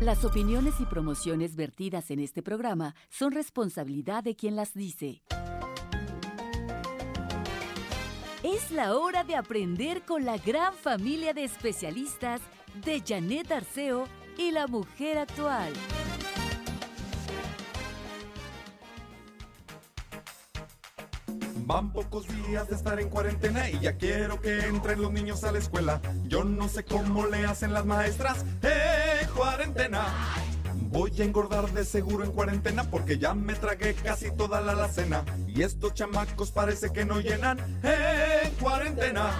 Las opiniones y promociones vertidas en este programa son responsabilidad de quien las dice. Es la hora de aprender con la gran familia de especialistas de Janet Arceo y la mujer actual. Van pocos días de estar en cuarentena y ya quiero que entren los niños a la escuela. Yo no sé cómo le hacen las maestras. ¡Eh, cuarentena! Voy a engordar de seguro en cuarentena porque ya me tragué casi toda la alacena. Y estos chamacos parece que no llenan. ¡Eh, cuarentena!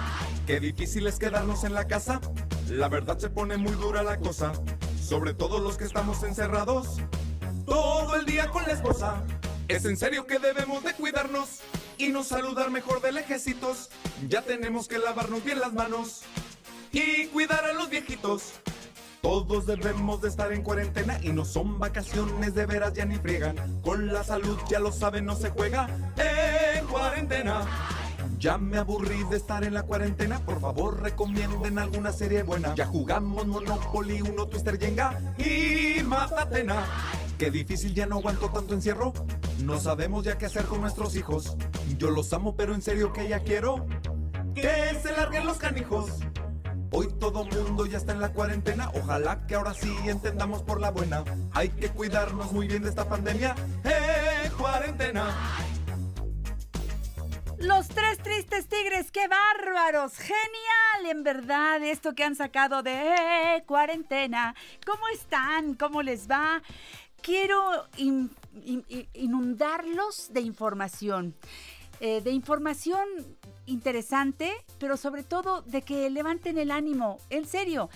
Qué difícil es quedarnos en la casa. La verdad se pone muy dura la cosa. Sobre todo los que estamos encerrados. Todo el día con la esposa. Es en serio que debemos de cuidarnos y no saludar mejor de lejecitos. Ya tenemos que lavarnos bien las manos y cuidar a los viejitos. Todos debemos de estar en cuarentena y no son vacaciones de veras ya ni friegan. Con la salud ya lo saben, no se juega en cuarentena. Ya me aburrí de estar en la cuarentena, por favor recomienden alguna serie buena. Ya jugamos Monopoly, uno Twister Jenga y Matatena. Qué difícil, ya no aguanto tanto encierro. No sabemos ya qué hacer con nuestros hijos. Yo los amo, pero en serio que ya quiero que se larguen los canijos. Hoy todo mundo ya está en la cuarentena. Ojalá que ahora sí entendamos por la buena. Hay que cuidarnos muy bien de esta pandemia. ¡Eh, cuarentena! Los tres tristes tigres, qué bárbaros, genial, en verdad, esto que han sacado de eh, cuarentena. ¿Cómo están? ¿Cómo les va? Quiero in- in- in- inundarlos de información, eh, de información interesante, pero sobre todo de que levanten el ánimo, en serio.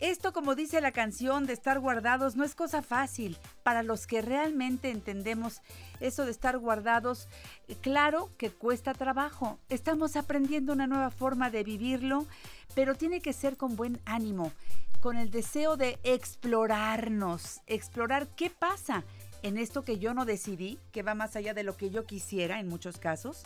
Esto, como dice la canción de estar guardados, no es cosa fácil. Para los que realmente entendemos eso de estar guardados, claro que cuesta trabajo. Estamos aprendiendo una nueva forma de vivirlo, pero tiene que ser con buen ánimo, con el deseo de explorarnos, explorar qué pasa en esto que yo no decidí, que va más allá de lo que yo quisiera en muchos casos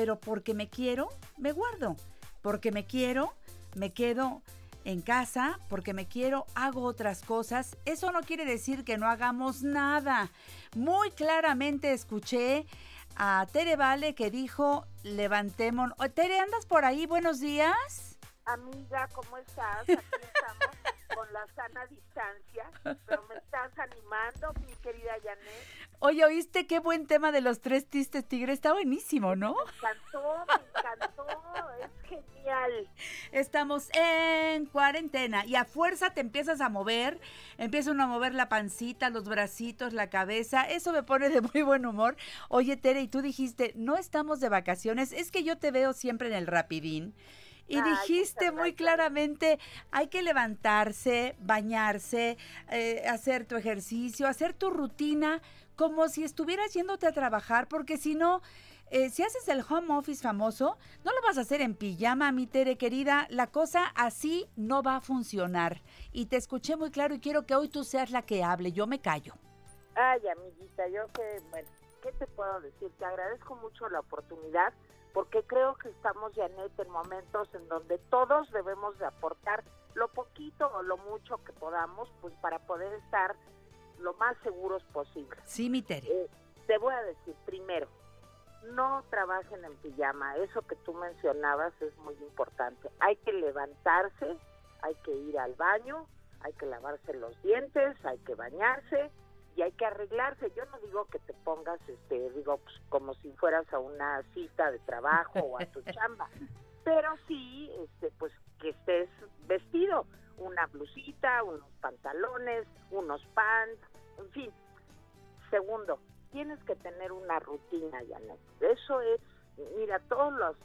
pero porque me quiero, me guardo. Porque me quiero, me quedo en casa, porque me quiero, hago otras cosas. Eso no quiere decir que no hagamos nada. Muy claramente escuché a Tere Vale que dijo, levantemos... Oh, Tere, ¿andas por ahí? Buenos días. Amiga, ¿cómo estás? Aquí estamos con la sana distancia, pero me estás animando, mi querida Janet. Oye, ¿oíste qué buen tema de los tres tristes tigres? Está buenísimo, ¿no? Me encantó, me encantó, es genial. Estamos en cuarentena y a fuerza te empiezas a mover, empieza uno a mover la pancita, los bracitos, la cabeza, eso me pone de muy buen humor. Oye, Tere, y tú dijiste, no estamos de vacaciones, es que yo te veo siempre en el rapidín. Y Ay, dijiste muy claramente, hay que levantarse, bañarse, eh, hacer tu ejercicio, hacer tu rutina como si estuvieras yéndote a trabajar, porque si no, eh, si haces el home office famoso, no lo vas a hacer en pijama, mi Tere querida. La cosa así no va a funcionar. Y te escuché muy claro y quiero que hoy tú seas la que hable. Yo me callo. Ay, amiguita, yo que, bueno, ¿qué te puedo decir? Te agradezco mucho la oportunidad porque creo que estamos, Janet, en momentos en donde todos debemos de aportar lo poquito o lo mucho que podamos, pues para poder estar lo más seguros posible. Sí, mi Tere. Eh, te voy a decir primero, no trabajen en pijama, eso que tú mencionabas es muy importante. Hay que levantarse, hay que ir al baño, hay que lavarse los dientes, hay que bañarse y hay que arreglarse. Yo no digo que te pongas, este, digo, pues, como si fueras a una cita de trabajo o a tu chamba, pero sí, este, pues que estés vestido, una blusita, unos pantalones, unos pants, en fin. Segundo, tienes que tener una rutina, Janet. Eso es, mira, todos los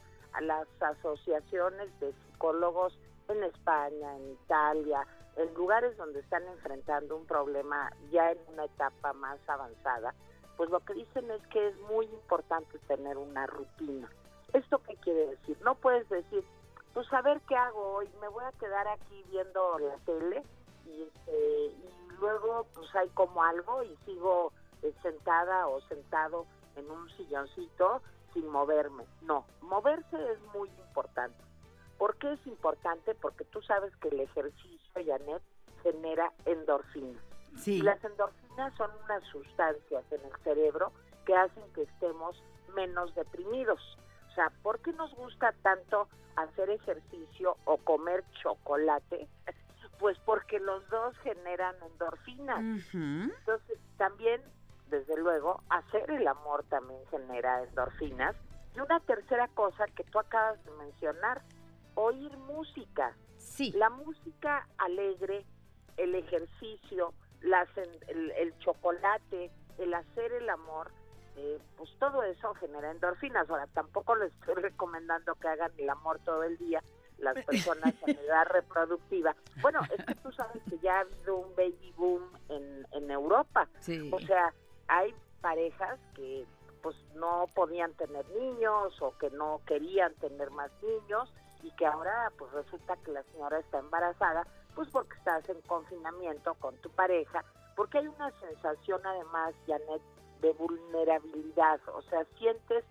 las asociaciones de psicólogos en España, en Italia, en lugares donde están enfrentando un problema ya en una etapa más avanzada, pues lo que dicen es que es muy importante tener una rutina. ¿Esto qué quiere decir? No puedes decir, pues a ver qué hago hoy, me voy a quedar aquí viendo la tele y, este, y luego pues hay como algo y sigo eh, sentada o sentado en un silloncito sin moverme. No, moverse es muy importante. ¿Por qué es importante? Porque tú sabes que el ejercicio, Janet, genera endorfinas. Sí. Y las endorfinas son unas sustancias en el cerebro que hacen que estemos menos deprimidos. O sea, ¿por qué nos gusta tanto hacer ejercicio o comer chocolate? Pues porque los dos generan endorfinas. Entonces, también, desde luego, hacer el amor también genera endorfinas. Y una tercera cosa que tú acabas de mencionar, oír música. Sí. La música alegre, el ejercicio, las el chocolate, el hacer el amor, eh, pues todo eso genera endorfinas. Ahora, tampoco les estoy recomendando que hagan el amor todo el día las personas en edad reproductiva. Bueno, es que tú sabes que ya ha habido un baby boom en, en Europa. Sí. O sea, hay parejas que pues no podían tener niños o que no querían tener más niños y que ahora pues resulta que la señora está embarazada pues porque estás en confinamiento con tu pareja, porque hay una sensación además, Janet, de vulnerabilidad, o sea, sientes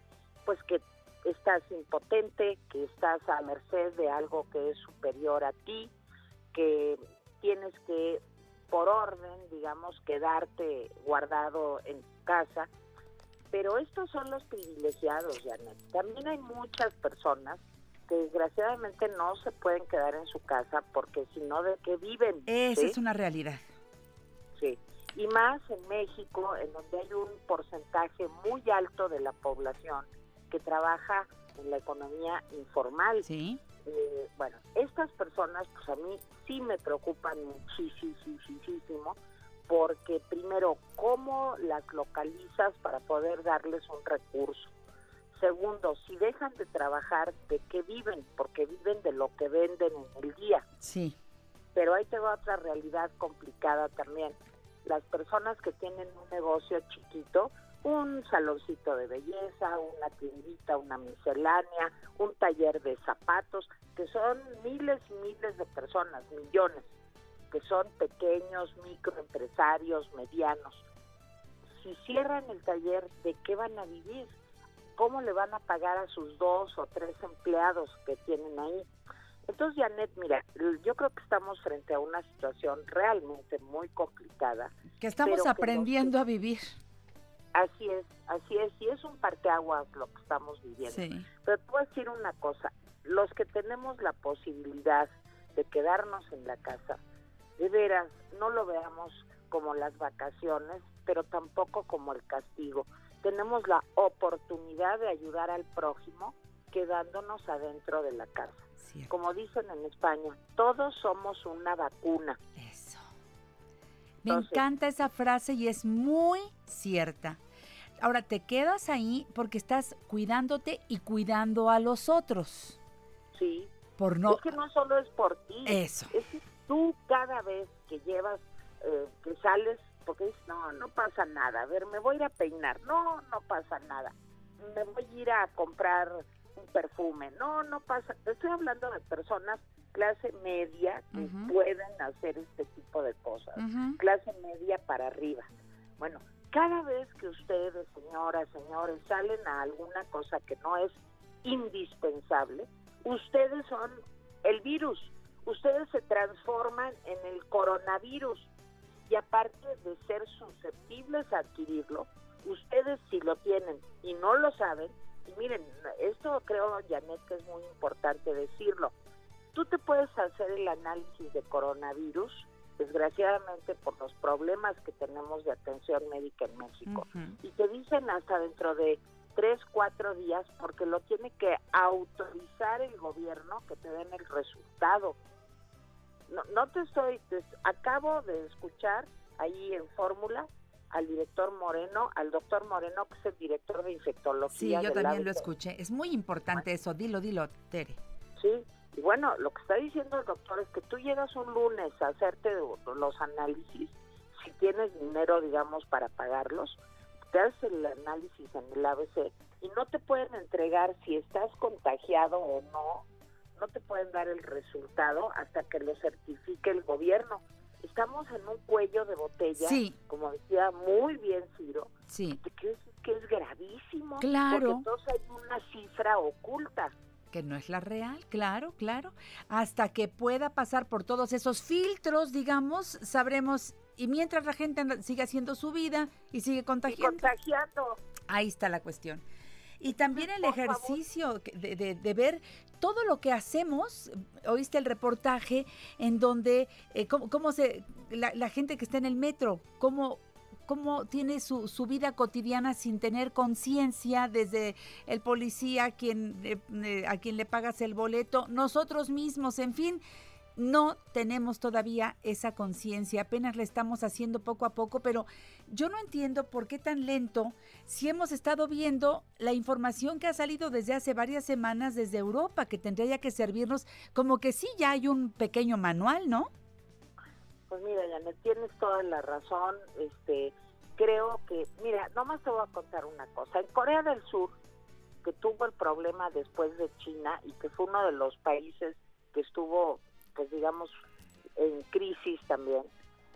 pues que estás impotente, que estás a merced de algo que es superior a ti, que tienes que por orden, digamos, quedarte guardado en tu casa. Pero estos son los privilegiados, Janet. También hay muchas personas que desgraciadamente no se pueden quedar en su casa porque si no, ¿de qué viven? Esa ¿sí? es una realidad. Sí. Y más en México, en donde hay un porcentaje muy alto de la población que trabaja en la economía informal. Sí. Eh, bueno, estas personas, pues a mí sí me preocupan muchísimo, porque primero, ¿cómo las localizas para poder darles un recurso? Segundo, si dejan de trabajar, ¿de qué viven? Porque viven de lo que venden en el día. Sí. Pero ahí tengo otra realidad complicada también. Las personas que tienen un negocio chiquito, un saloncito de belleza, una tiendita, una miscelánea, un taller de zapatos, que son miles y miles de personas, millones, que son pequeños, microempresarios, medianos. Si cierran el taller, ¿de qué van a vivir? ¿Cómo le van a pagar a sus dos o tres empleados que tienen ahí? Entonces, Janet, mira, yo creo que estamos frente a una situación realmente muy complicada. Que estamos que aprendiendo a vivir. Así es, así es, y es un parteaguas lo que estamos viviendo. Sí. Pero te voy a decir una cosa, los que tenemos la posibilidad de quedarnos en la casa, de veras, no lo veamos como las vacaciones, pero tampoco como el castigo. Tenemos la oportunidad de ayudar al prójimo quedándonos adentro de la casa. Cierto. Como dicen en España, todos somos una vacuna. Eso. Me Entonces- encanta esa frase y es muy cierta. Ahora te quedas ahí porque estás cuidándote y cuidando a los otros. Sí, Por no. es que no solo es por ti. Eso. Es que tú cada vez que llevas, eh, que sales, porque dices, no, no pasa nada, a ver, me voy a ir a peinar, no, no pasa nada, me voy a ir a comprar un perfume, no, no pasa, estoy hablando de personas clase media que Ujú. pueden hacer este tipo de cosas, clase media para arriba. Bueno, cada vez que ustedes, señoras, señores, salen a alguna cosa que no es indispensable, ustedes son el virus, ustedes se transforman en el coronavirus y aparte de ser susceptibles a adquirirlo, ustedes si lo tienen y no lo saben, y miren, esto creo, Janet, que es muy importante decirlo, tú te puedes hacer el análisis de coronavirus, desgraciadamente por los problemas que tenemos de atención médica en México, y te dicen hasta dentro de tres, cuatro días, porque lo tiene que autorizar el gobierno que te den el resultado. No, no te estoy, te- acabo de escuchar ahí en Fórmula al director Moreno, al doctor Moreno, que es el director de Sí, infectología. yo del también lo escuché. Es muy importante eso. Dilo, dilo, Tere. Sí, y bueno, lo que está diciendo el doctor es que tú llegas un lunes a hacerte los análisis, si tienes dinero, digamos, para pagarlos, te haces el análisis en el ABC y no te pueden entregar si estás contagiado o no, no te pueden dar el resultado hasta que lo certifique el gobierno. Estamos en un cuello de botella, Sí. como decía muy bien Ciro, Sí, que es, que es gravísimo, Claro. porque entonces hay una cifra oculta. que no es la real, claro, claro. Hasta que pueda pasar por todos esos filtros, digamos, sabremos. Y mientras la gente sigue haciendo su vida y sigue Y contagiando, ahí está la cuestión. Y también el Por ejercicio de, de- de ver todo lo que hacemos. Oíste el reportaje en donde eh, cómo, cómo se la, la gente que está en el metro, cómo cómo tiene su, su vida cotidiana sin tener conciencia desde el policía quien eh, eh, a quien le pagas el boleto, nosotros mismos, en fin, no tenemos todavía esa conciencia, apenas la estamos haciendo poco a poco, pero yo no entiendo por qué tan lento si hemos estado viendo la información que ha salido desde hace varias semanas desde Europa, que tendría que servirnos como que sí ya hay un pequeño manual, ¿no? Pues mira, Janet, tienes toda la razón. Este, creo que, mira, nomás te voy a contar una cosa. En Corea del Sur, que tuvo el problema después de China y que fue uno de los países que estuvo, pues digamos, en crisis también,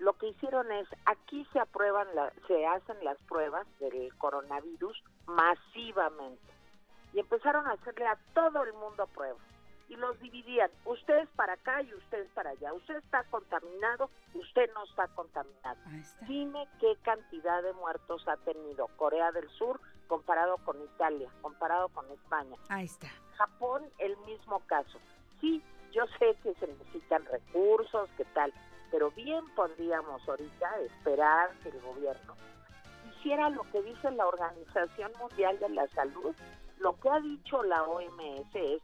lo que hicieron es, aquí se aprueban, la- se hacen las pruebas del coronavirus masivamente. Y empezaron a hacerle a todo el mundo pruebas. Y los dividían, usted es para acá y usted es para allá. Usted está contaminado, usted no está contaminado. Está. Dime qué cantidad de muertos ha tenido Corea del Sur comparado con Italia, comparado con España. Ahí está. Japón, el mismo caso. Sí, yo sé que se necesitan recursos, qué tal, pero bien podríamos ahorita esperar que el gobierno hiciera lo que dice la Organización Mundial de la Salud. Lo que ha dicho la OMS es,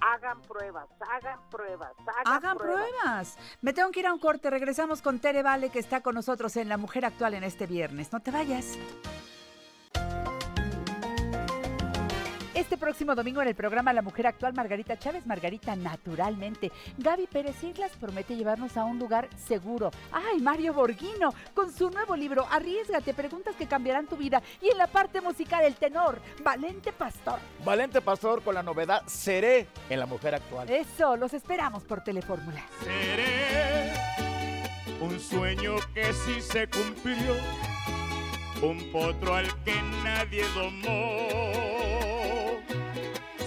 hagan pruebas, hagan pruebas, hagan, Hagan pruebas. Me tengo que ir a un corte. Regresamos con Tere Vale, que está con nosotros en La Mujer Actual en este viernes. No te vayas. Este próximo domingo en el programa La Mujer Actual, Margarita Chávez, Margarita Naturalmente. Gaby Pérez Islas promete llevarnos a un lugar seguro. ¡Ay, Mario Borghino! Con su nuevo libro, Arriesgate, preguntas que cambiarán tu vida. Y en la parte musical, el tenor, Valente Pastor. Valente Pastor con la novedad Seré en la mujer actual. Eso, los esperamos por Telefórmula. Seré un sueño que sí se cumplió, un potro al que nadie domó,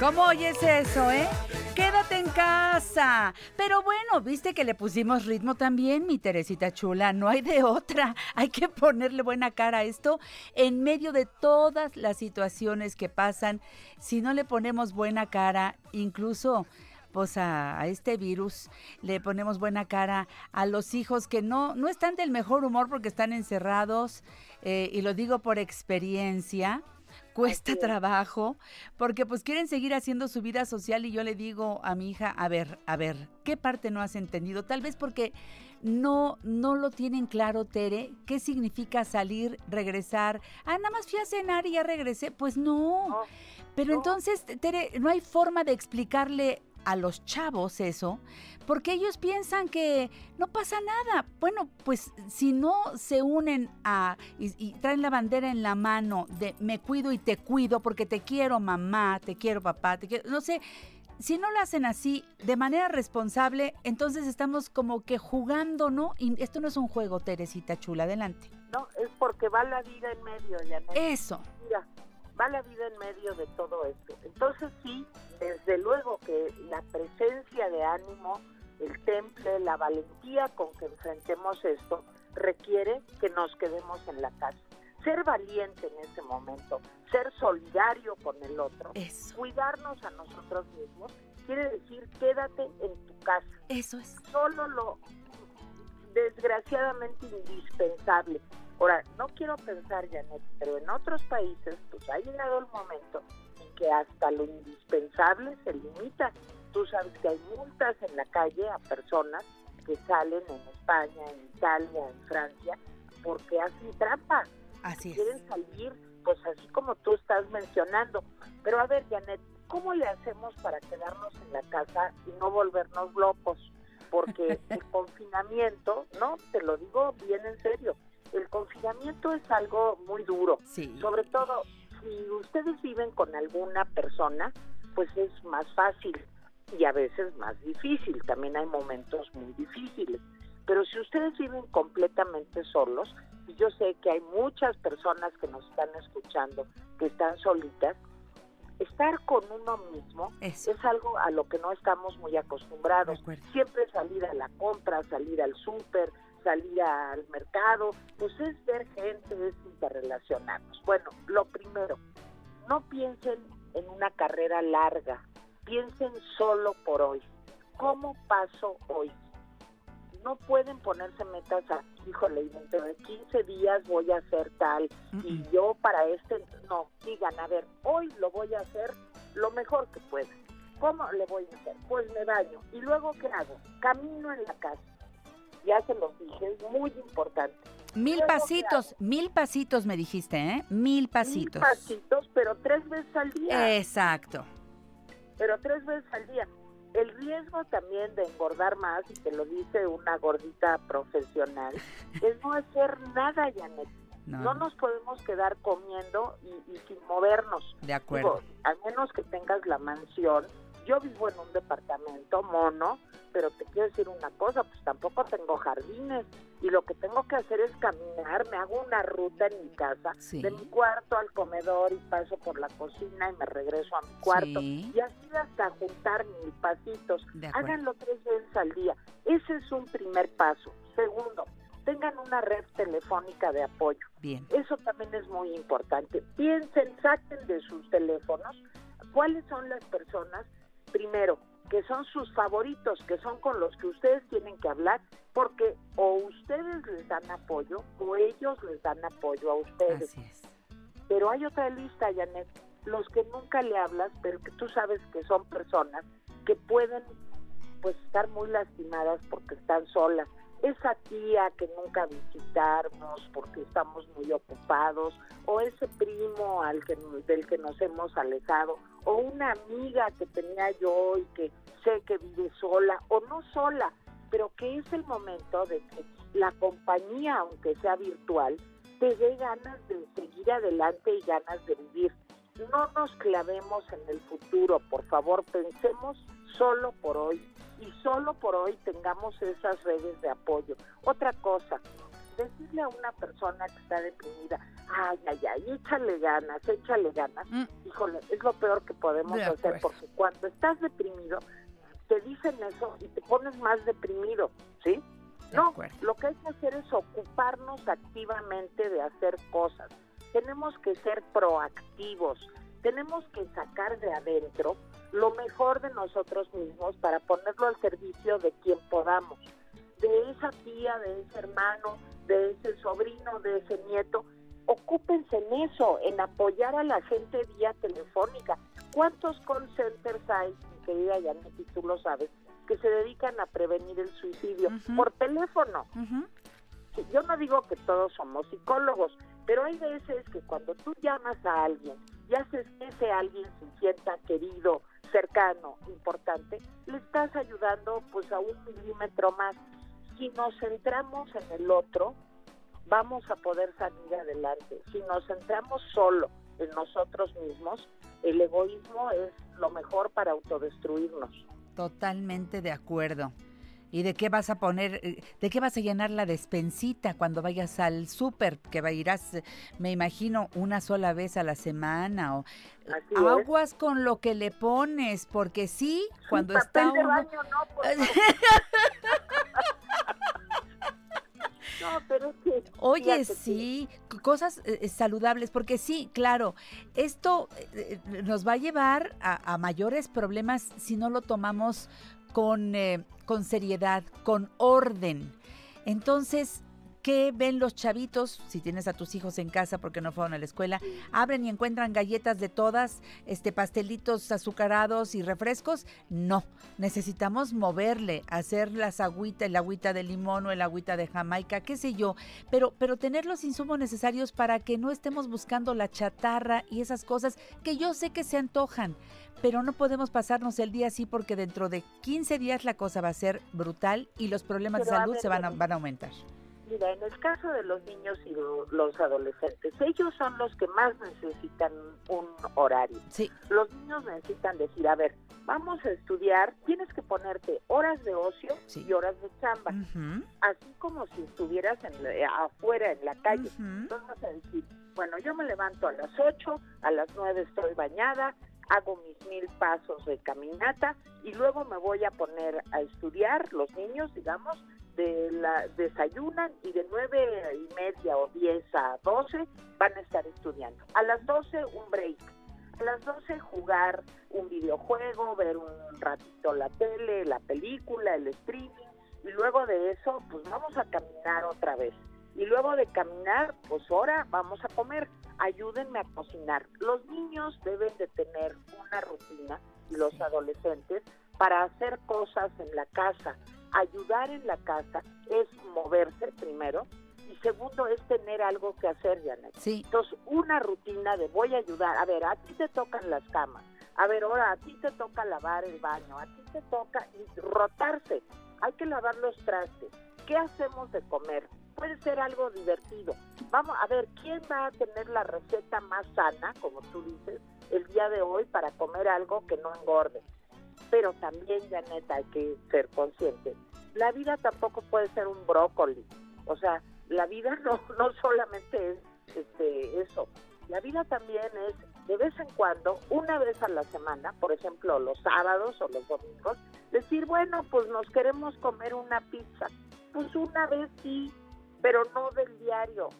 ¿Cómo oyes eso, eh? Quédate en casa. Pero bueno, viste que le pusimos ritmo también, mi Teresita chula. No hay de otra. Hay que ponerle buena cara a esto en medio de todas las situaciones que pasan. Si no le ponemos buena cara, incluso pues a, este virus le ponemos buena cara a los hijos que no, no están del mejor humor porque están encerrados, eh, y lo digo por experiencia cuesta trabajo, porque pues quieren seguir haciendo su vida social y yo le digo a mi hija, a ver, a ver, ¿qué parte no has entendido? Tal vez porque no, no lo tienen claro, Tere, qué significa salir, regresar. Ah, nada más fui a cenar y ya regresé. Pues no. No, Pero no. entonces, Tere, no hay forma de explicarle a los chavos eso, porque ellos piensan que no pasa nada. Bueno, pues si no se unen a y, y traen la bandera en la mano de me cuido y te cuido porque te quiero mamá, te quiero papá, te quiero, no sé, si no lo hacen así, de manera responsable, entonces estamos como que jugando, ¿no? Y esto no es un juego, Teresita Chula, adelante. No, es porque va la vida en medio, Janet. Eso. Mira, va la vida en medio de todo esto. Entonces sí, desde luego que la presencia de ánimo, el temple, la valentía con que enfrentemos esto, requiere que nos quedemos en la casa. Ser valiente en ese momento, ser solidario con el otro, Eso. cuidarnos a nosotros mismos, quiere decir quédate en tu casa. Eso es. Solo lo desgraciadamente indispensable. Ahora, no quiero pensar, Janet, pero en otros países pues ha llegado el momento en que hasta lo indispensable se limita. Tú sabes que hay multas en la calle a personas que salen en España, en Italia, en Francia, porque hacen trampa. Así es. Quieren salir, pues así como tú estás mencionando. Pero a ver, Janet, ¿cómo le hacemos para quedarnos en la casa y no volvernos locos? Porque el confinamiento, no, te lo digo bien en serio, el confinamiento es algo muy duro. Sí. Sobre todo, si ustedes viven con alguna persona, pues es más fácil y a veces más difícil. También hay momentos muy difíciles. Pero si ustedes viven completamente solos, y yo sé que hay muchas personas que nos están escuchando que están solitas, estar con uno mismo Eso. es algo a lo que no estamos muy acostumbrados. Siempre salir a la compra, salir al súper, salir al mercado, pues es ver gente, es interrelacionarnos. Bueno, lo primero, no piensen en una carrera larga, piensen solo por hoy. ¿Cómo paso hoy? No pueden ponerse metas a, híjole, dentro de 15 días voy a hacer tal y yo para este, no, digan, a ver, hoy lo voy a hacer lo mejor que pueda. ¿Cómo le voy a hacer? Pues me baño. ¿Y luego qué hago? Camino en la casa. Ya se los dije, es muy importante. Mil Luego, ¿qué pasitos, mil pasitos me dijiste, ¿eh? Mil pasitos. Mil pasitos, pero tres veces al día. Exacto. Pero tres veces al día. El riesgo también de engordar más, y te lo dice una gordita profesional, es no hacer nada, Janet. No, No nos podemos quedar comiendo y, y sin movernos. De acuerdo. Digo, a menos que tengas la mansión. Yo vivo en un departamento mono, pero te quiero decir una cosa, pues tampoco tengo jardines y lo que tengo que hacer es caminar, me hago una ruta en mi casa, Sí. de mi cuarto al comedor y paso por la cocina y me regreso a mi cuarto. Sí. Y así hasta juntar mis pasitos. Háganlo tres veces al día. Ese es un primer paso. Segundo, tengan una red telefónica de apoyo. Bien. Eso también es muy importante. Piensen, saquen de sus teléfonos cuáles son las personas, primero, que son sus favoritos, que son con los que ustedes tienen que hablar, porque o ustedes les dan apoyo o ellos les dan apoyo a ustedes. Así es. Pero hay otra lista, Janet, los que nunca le hablas, pero que tú sabes que son personas que pueden pues estar muy lastimadas porque están solas. Esa tía que nunca visitarnos porque estamos muy ocupados, o ese primo al que del que nos hemos alejado, o una amiga que tenía yo y que sé que vive sola, o no sola, pero que es el momento de que la compañía, aunque sea virtual, te dé ganas de seguir adelante y ganas de vivir. No nos clavemos en el futuro, por favor, pensemos solo por hoy y solo por hoy tengamos esas redes de apoyo. Otra cosa, decirle a una persona que está deprimida, ay, ay, ay, échale ganas, échale ganas, Mm. híjole, es lo peor que podemos De hacer acuerdo. porque cuando estás deprimido, te dicen eso y te pones más deprimido, ¿sí? De No, acuerdo. lo que hay que hacer es ocuparnos activamente de hacer cosas. Tenemos que ser proactivos, tenemos que sacar de adentro lo mejor de nosotros mismos para ponerlo al servicio de quien podamos, de esa tía, de ese hermano, de ese sobrino, de ese nieto. Ocúpense en eso, en apoyar a la gente vía telefónica. ¿Cuántos call centers hay, mi querida Janet, y tú lo sabes, que se dedican a prevenir el suicidio por teléfono? Sí, yo no digo que todos somos psicólogos, pero hay veces que cuando tú llamas a alguien y haces que ese alguien se sienta querido, cercano, importante, le estás ayudando pues a un milímetro más. Si nos centramos en el otro, vamos a poder salir adelante. Si nos centramos solo en nosotros mismos, el egoísmo es lo mejor para autodestruirnos. Totalmente de acuerdo. ¿Y de qué vas a poner, eh, de qué vas a llenar la despensita cuando vayas al súper? Que irás, eh, me imagino, una sola vez a la semana o Así es. aguas con lo que le pones, porque sí, cuando papel está de uno... baño no, no. Pero es que, Oye, que- sí, cosas eh, saludables, porque sí, claro, esto eh, nos va a llevar a, a mayores problemas si no lo tomamos con, eh, con seriedad, con orden. Entonces, ¿qué ven los chavitos? Si tienes a tus hijos en casa porque no fueron a la escuela, abren y encuentran galletas de todas, este pastelitos azucarados y refrescos. No, necesitamos moverle, hacer las agüitas, el agüita de limón o el agüita de Jamaica, qué sé yo, pero, pero tener los insumos necesarios para que no estemos buscando la chatarra y esas cosas que yo sé que se antojan, pero no podemos pasarnos el día así porque dentro de 15 días la cosa va a ser brutal y los problemas Pero de salud ver, se van a, van a aumentar. Mira, en el caso de los niños y lo- los adolescentes, ellos son los que más necesitan un horario. Sí, Los niños necesitan decir, a ver, vamos a estudiar, tienes que ponerte horas de ocio Sí. y horas de chamba, ujú, así como si estuvieras en la- afuera en la calle. ujú. Entonces vas a decir, bueno, yo me levanto a las 8, a las 9 estoy bañada, hago mis mil pasos de caminata y luego me voy a poner a estudiar, los niños, digamos, de la, desayunan y de 9 y media o 10 a 12 van a estar estudiando. A las 12 un break. A las 12 jugar un videojuego, ver un ratito la tele, la película, el streaming y luego de eso pues vamos a caminar otra vez. Y luego de caminar, pues ahora vamos a comer. Ayúdenme a cocinar. Los niños deben de tener una rutina, los adolescentes, para hacer cosas en la casa. Ayudar en la casa es moverse primero y segundo es tener algo que hacer, Janet. Sí, Entonces, una rutina de voy a ayudar. A ver, a ti te tocan las camas. A ver, ahora a ti te toca lavar el baño. A ti te toca y rotarse. Hay que lavar los trastes. ¿Qué hacemos de comer? Puede ser algo divertido. Vamos a ver, ¿quién va a tener la receta más sana, como tú dices, el día de hoy para comer algo que no engorde? Pero también, Janet, hay que ser consciente. La vida tampoco puede ser un brócoli. O sea, la vida no, no solamente es este, eso. La vida también es de vez en cuando, una vez a la semana, por ejemplo, los sábados o los domingos, decir, bueno, pues nos queremos comer una pizza. Pues una vez sí, pero no del diario.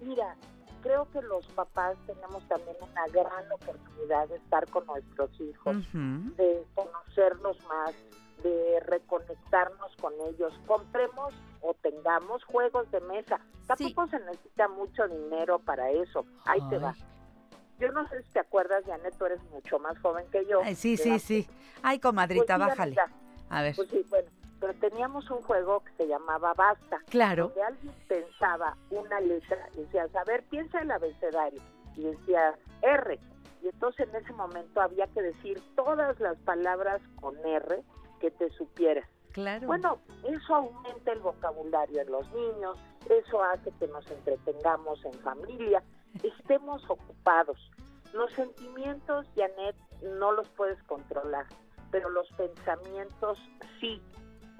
Mira, creo que los papás tenemos también una gran oportunidad de estar con nuestros hijos de conocerlos más, de reconectarnos con ellos. Compremos o tengamos juegos de mesa. Tampoco se necesita mucho dinero para eso. Ahí te va. Ay. Yo no sé si te acuerdas, Janet, tú eres mucho más joven que yo. Ay, sí, sí, sí. Ay, Pues comadrita, sí, bájale. A ver, Pues sí, bueno, pero teníamos un juego que se llamaba Basta. claro. Donde alguien pensaba una letra y decías, a ver, piensa el abecedario. Y decía R. Y entonces en ese momento había que decir todas las palabras con R que te supieras. Claro. Bueno, eso aumenta el vocabulario en los niños, eso hace que nos entretengamos en familia, estemos ocupados. Los sentimientos, Janet, no los puedes controlar, pero los pensamientos sí.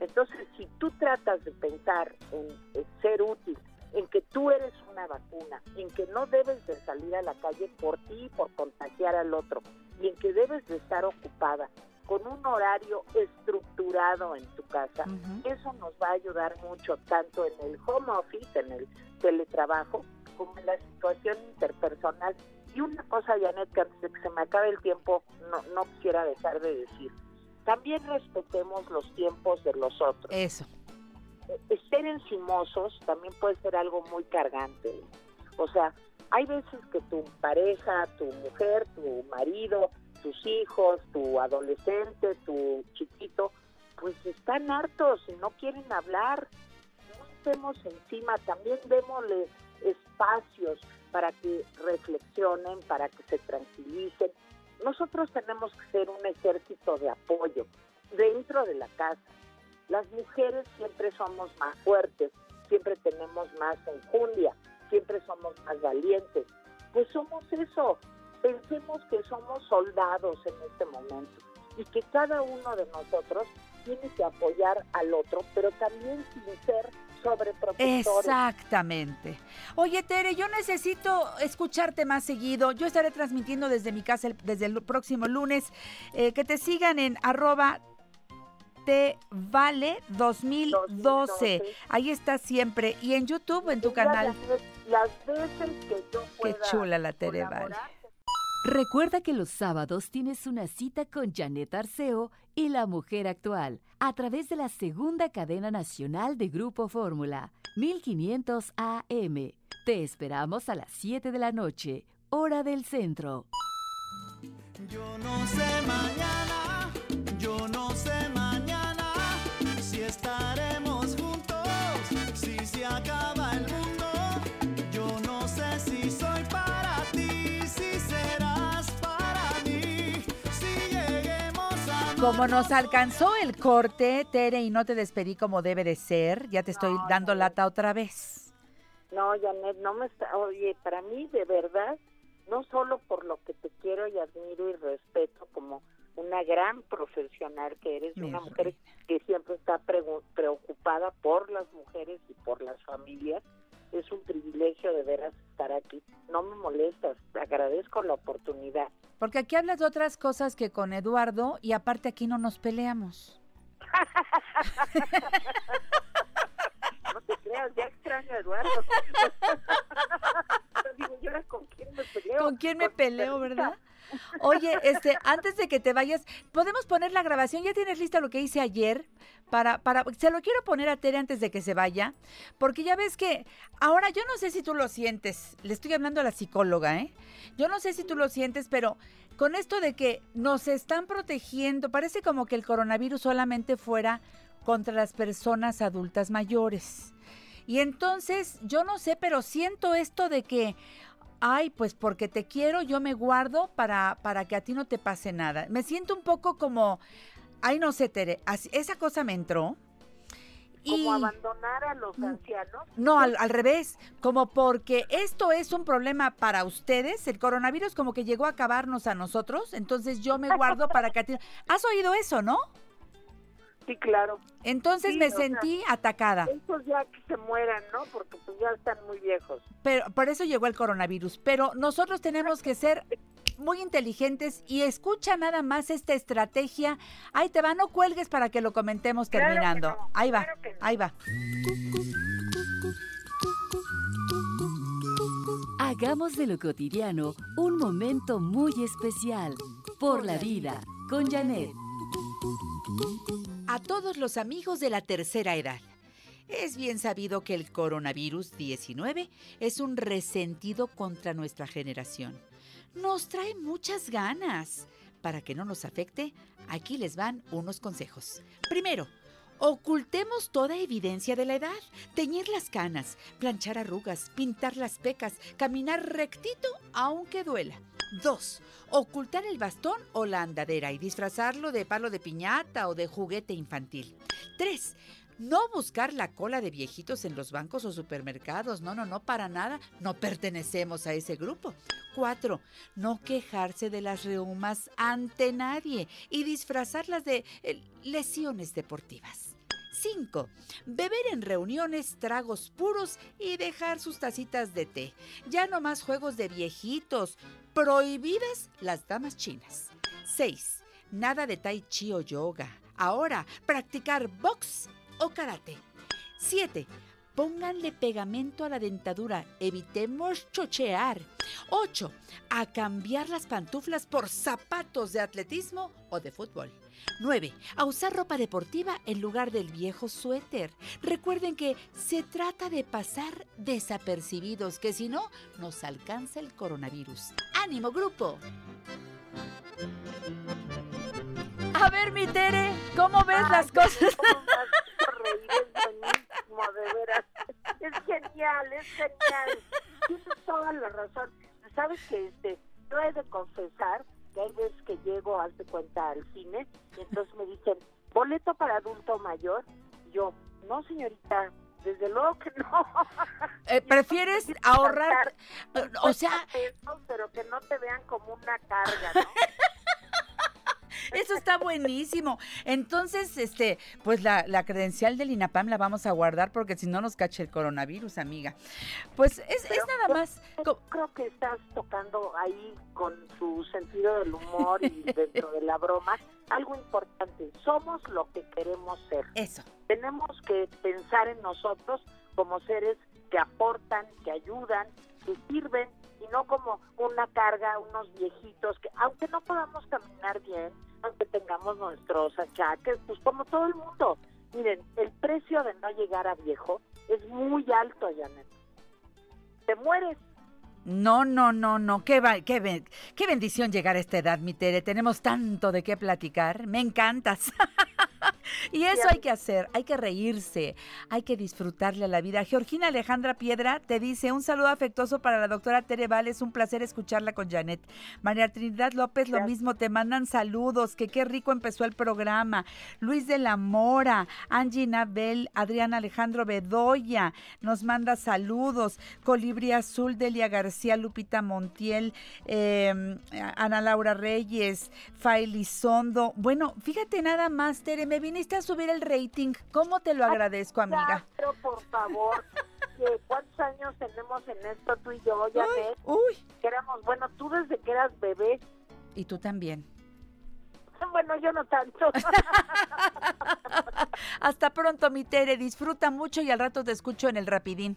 Entonces, si tú tratas de pensar en, en ser útil, en que tú eres una vacuna, en que no debes de salir a la calle por ti y por contagiar al otro, y en que debes de estar ocupada con un horario estructurado en tu casa, eso nos va a ayudar mucho tanto en el home office, en el teletrabajo, como en la situación interpersonal. Y una cosa, Janet, que antes de que se me acabe el tiempo, no, no quisiera dejar de decir. También respetemos los tiempos de los otros. Eso. Eh, Ser encimosos también puede ser algo muy cargante. O sea, hay veces que tu pareja, tu mujer, tu marido, tus hijos, tu adolescente, tu chiquito, pues están hartos y no quieren hablar. No estemos encima, también démosle espacios para que reflexionen, para que se tranquilicen. Nosotros tenemos que ser un ejército de apoyo dentro de la casa. Las mujeres siempre somos más fuertes, siempre tenemos más enjundia, siempre somos más valientes, Pues somos eso. Pensemos que somos soldados en este momento y que cada uno de nosotros tiene que apoyar al otro, pero también sin ser sobreprotectores. Exactamente. Oye, Tere, yo necesito escucharte más seguido. Yo estaré transmitiendo desde mi casa el- desde el próximo lunes. Eh, que te sigan en arroba te vale 2012. 2012. Ahí está siempre. Y en YouTube, en tu Mira, canal. Las veces que yo Qué pueda chula la Tere Vale. Recuerda que los sábados tienes una cita con Janet Arceo y la mujer actual a través de la segunda cadena nacional de Grupo Fórmula, 1500 AM. Te esperamos a las 7 de la noche, hora del centro. Yo no sé mañana, yo no sé mañana si estaremos Como nos alcanzó el corte, Tere, y no te despedí como debe de ser, ya te estoy No, dando no. lata otra vez. No, Janet, no me está. Oye, para mí, de verdad, no solo por lo que te quiero y admiro y respeto como una gran profesional que eres, Mi una mujer reina. que siempre está preocupada por las mujeres y por las familias. Es un privilegio de veras estar aquí. No me molestas, te agradezco la oportunidad. Porque aquí hablas de otras cosas que con Eduardo y aparte aquí no nos peleamos. No te creas, ya extraño a Eduardo. Digo, ¿y ahora con quién me peleo? ¿Con quién me Con peleo, verdad? Oye, este, antes de que te vayas, ¿podemos poner la grabación? ¿Ya tienes lista lo que hice ayer? Para, para, se lo quiero poner a Tere antes de que se vaya, porque ya ves que ahora yo no sé si tú lo sientes, le estoy hablando a la psicóloga, ¿eh? Yo no sé si tú lo sientes, pero con esto de que nos están protegiendo, parece como que el coronavirus solamente fuera contra las personas adultas mayores. Y entonces, yo no sé, pero siento esto de que, ay, pues porque te quiero, yo me guardo para, para que a ti no te pase nada. Me siento un poco como, ay, no sé, Tere, así- esa cosa me entró. Y Como abandonar a los ancianos. no, al, al revés, como porque esto es un problema para ustedes, el coronavirus como que llegó a acabarnos a nosotros, entonces yo me guardo para que a ti... ¿Has oído eso, no? Sí, claro. Entonces Sí, me sea, sentí atacada. Estos ya que se mueran, ¿no? Porque pues ya están muy viejos. pero por eso llegó el coronavirus. Pero nosotros tenemos que ser muy inteligentes y escucha nada más esta estrategia. Ahí te va, no cuelgues para que lo comentemos Claro que terminando. no, ahí va, claro que no. ahí va. Hagamos de lo cotidiano un momento muy especial. Por la vida, con Janet. A todos los amigos de la tercera edad. Es bien sabido que el coronavirus 19 es un resentido contra nuestra generación. Nos trae muchas ganas. Para que no nos afecte, aquí les van unos consejos. Primero, ocultemos toda evidencia de la edad. Teñir las canas, planchar arrugas, pintar las pecas, caminar rectito aunque duela. Dos, ocultar el bastón o la andadera y disfrazarlo de palo de piñata o de juguete infantil. Tres, no buscar la cola de viejitos en los bancos o supermercados. No, no, no, para nada. No pertenecemos a ese grupo. Cuatro, no quejarse de las reumas ante nadie y disfrazarlas de eh, lesiones deportivas. 5. Beber en reuniones tragos puros y dejar sus tacitas de té. Ya no más juegos de viejitos. Prohibidas las damas chinas. 6. Nada de tai chi o yoga. Ahora, practicar box o karate. 7. Pónganle pegamento a la dentadura. Evitemos chochear. 8. A cambiar las pantuflas por zapatos de atletismo o de fútbol. 9. A usar ropa deportiva en lugar del viejo suéter. Recuerden que se trata de pasar desapercibidos, que si no, nos alcanza el coronavirus. ¡Ánimo, grupo! A ver, mi Tere, ¿cómo ves Ay, las cosas? ¿Cómo me has hecho reír? Es buenísimo, de veras. Es genial, es genial. Tienes toda la razón. Sabes que este, yo he de confesar que hay veces que llego, hazte cuenta, al cine, y entonces me dicen, boleto para adulto mayor. Yo, no señorita, Desde luego que no. Eh, ¿Prefieres ahorrar? O sea, 50 pesos, pero que no te vean como una carga, ¿no? Eso está buenísimo. Entonces, este, pues la, la credencial del INAPAM la vamos a guardar porque si no nos cache el coronavirus, amiga. Pues es, es nada yo- más. yo creo que estás tocando ahí con tu sentido del humor y dentro de la broma algo importante. Somos lo que queremos ser. Eso. Tenemos que pensar en nosotros como seres que aportan, que ayudan, que sirven y no como una carga, unos viejitos que aunque no podamos caminar bien, aunque tengamos nuestros achaques, pues como todo el mundo. Miren, el precio de no llegar a viejo es muy alto, Janet. Te mueres. No, no, no, no. Qué, va- qué, qué bendición llegar a esta edad, mi Tere. Tenemos tanto de qué platicar. Me encantas. y eso hay que hacer. Hay que reírse. Hay que disfrutarle a la vida. Georgina Alejandra Piedra te dice un saludo afectuoso para la doctora Tere Val. Es un placer escucharla con Janet. María Trinidad López, lo mismo. Te mandan saludos. Que qué rico empezó el programa. Luis de la Mora, Angie Nabel, Adrián Alejandro Bedoya nos manda saludos. Colibri Azul, Delia García, Lupita Montiel, eh, Ana Laura Reyes, Failizondo. Bueno, fíjate nada más, Tere, me viniste a subir el rating. ¿Cómo te lo agradezco, amiga? Pero por favor, ¿qué- ¿cuántos años tenemos en esto tú y yo, Janet? Uy. Que éramos, bueno, tú desde que eras bebé, Y tú también. bueno, yo no tanto. Hasta pronto, mi Tere. Disfruta mucho y al rato te escucho en el rapidín.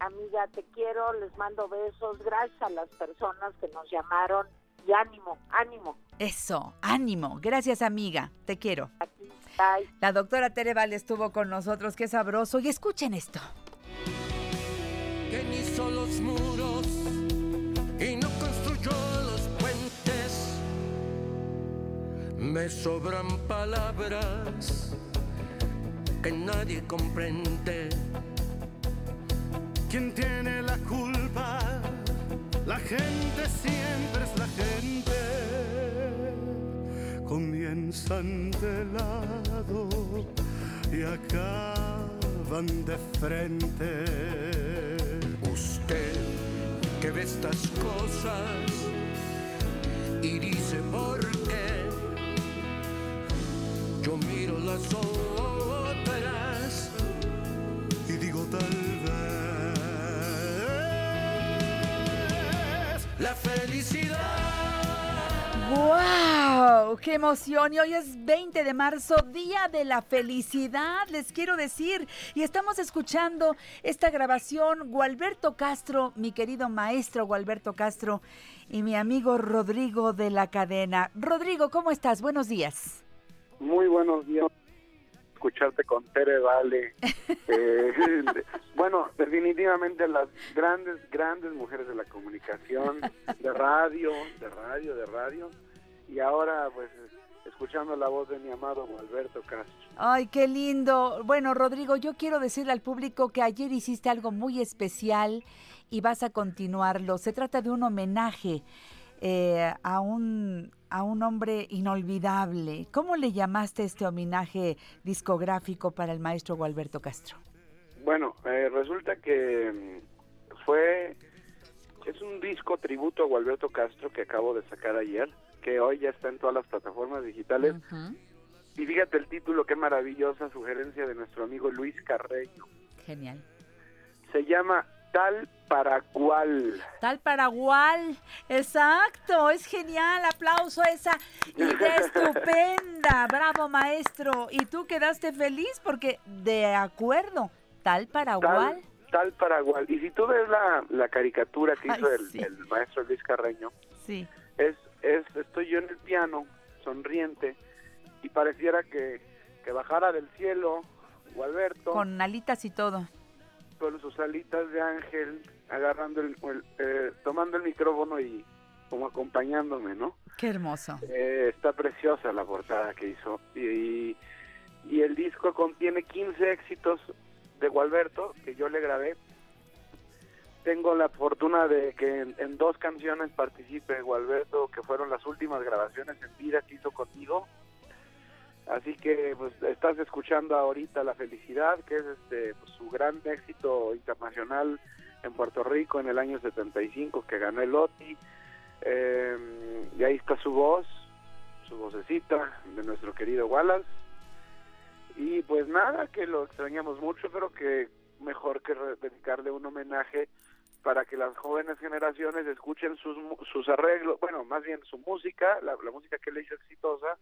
Amiga, te quiero, les mando besos, gracias a las personas que nos llamaron y ánimo, ánimo. Eso, ánimo. Gracias, amiga. Te quiero. Bye. La doctora Tere Val estuvo con nosotros. Qué sabroso. Y escuchen esto. que ni hizo los muros y no construyó los puentes. Me sobran palabras que nadie comprende. ¿Quién tiene la culpa? La gente siempre es la gente. Comienzan de lado y acaban de frente. Usted que ve estas cosas y dice por qué. Yo miro las otras ¡Qué emoción! Y hoy es 20 de marzo, Día de la Felicidad, les quiero decir. Y estamos escuchando esta grabación, Gualberto Castro, mi querido maestro Gualberto Castro, y mi amigo Rodrigo de la cadena. Rodrigo, ¿cómo estás? Buenos días. Muy buenos días. Escucharte con Tere Vale. Eh, bueno, definitivamente las grandes, grandes mujeres de la comunicación, de radio, de radio, de radio. Y ahora, pues, escuchando la voz de mi amado Alberto Castro. Ay, qué lindo. Bueno, Rodrigo, yo quiero decirle al público que ayer hiciste algo muy especial y vas a continuarlo. Se trata de un homenaje eh, a, un, a un hombre inolvidable. ¿Cómo le llamaste este homenaje discográfico para el maestro Gualberto Castro? Bueno, eh, resulta que mm, fue... Es un disco tributo a Gualberto Castro que acabo de sacar ayer, que hoy ya está en todas las plataformas digitales. Y fíjate el título, qué maravillosa sugerencia de nuestro amigo Luis Carreño. Genial. Se llama Tal para Cual. Tal Paraguay, exacto, es genial, aplauso a esa idea estupenda, bravo maestro. Y tú quedaste feliz porque de acuerdo, tal Paraguay. Tal, tal Paraguay. Y si tú ves la, la caricatura que hizo Ay, el, sí. el maestro Luis Carreño, Sí. es, es estoy yo en el piano, sonriente, y pareciera que, que bajara del cielo Gualberto Con alitas y todo. con sus alitas de ángel, agarrando el, el, eh, tomando el micrófono y como acompañándome, ¿no? Qué hermoso. Eh, está preciosa la portada que hizo. Y, y el disco contiene 15 éxitos de Gualberto que yo le grabé. Tengo la fortuna de que en, dos canciones participe Gualberto, que fueron las últimas grabaciones en vida que hizo conmigo. Así que pues estás escuchando ahorita La Felicidad, que es este pues, su gran éxito internacional en Puerto Rico en el año 75 que ganó el OTI. Eh, y ahí está su voz, su vocecita de nuestro querido Wallace. Y pues nada, que lo extrañamos mucho, pero que mejor que dedicarle un homenaje para que las jóvenes generaciones escuchen sus, sus arreglos, bueno, más bien su música, la, la música que le hizo exitosa,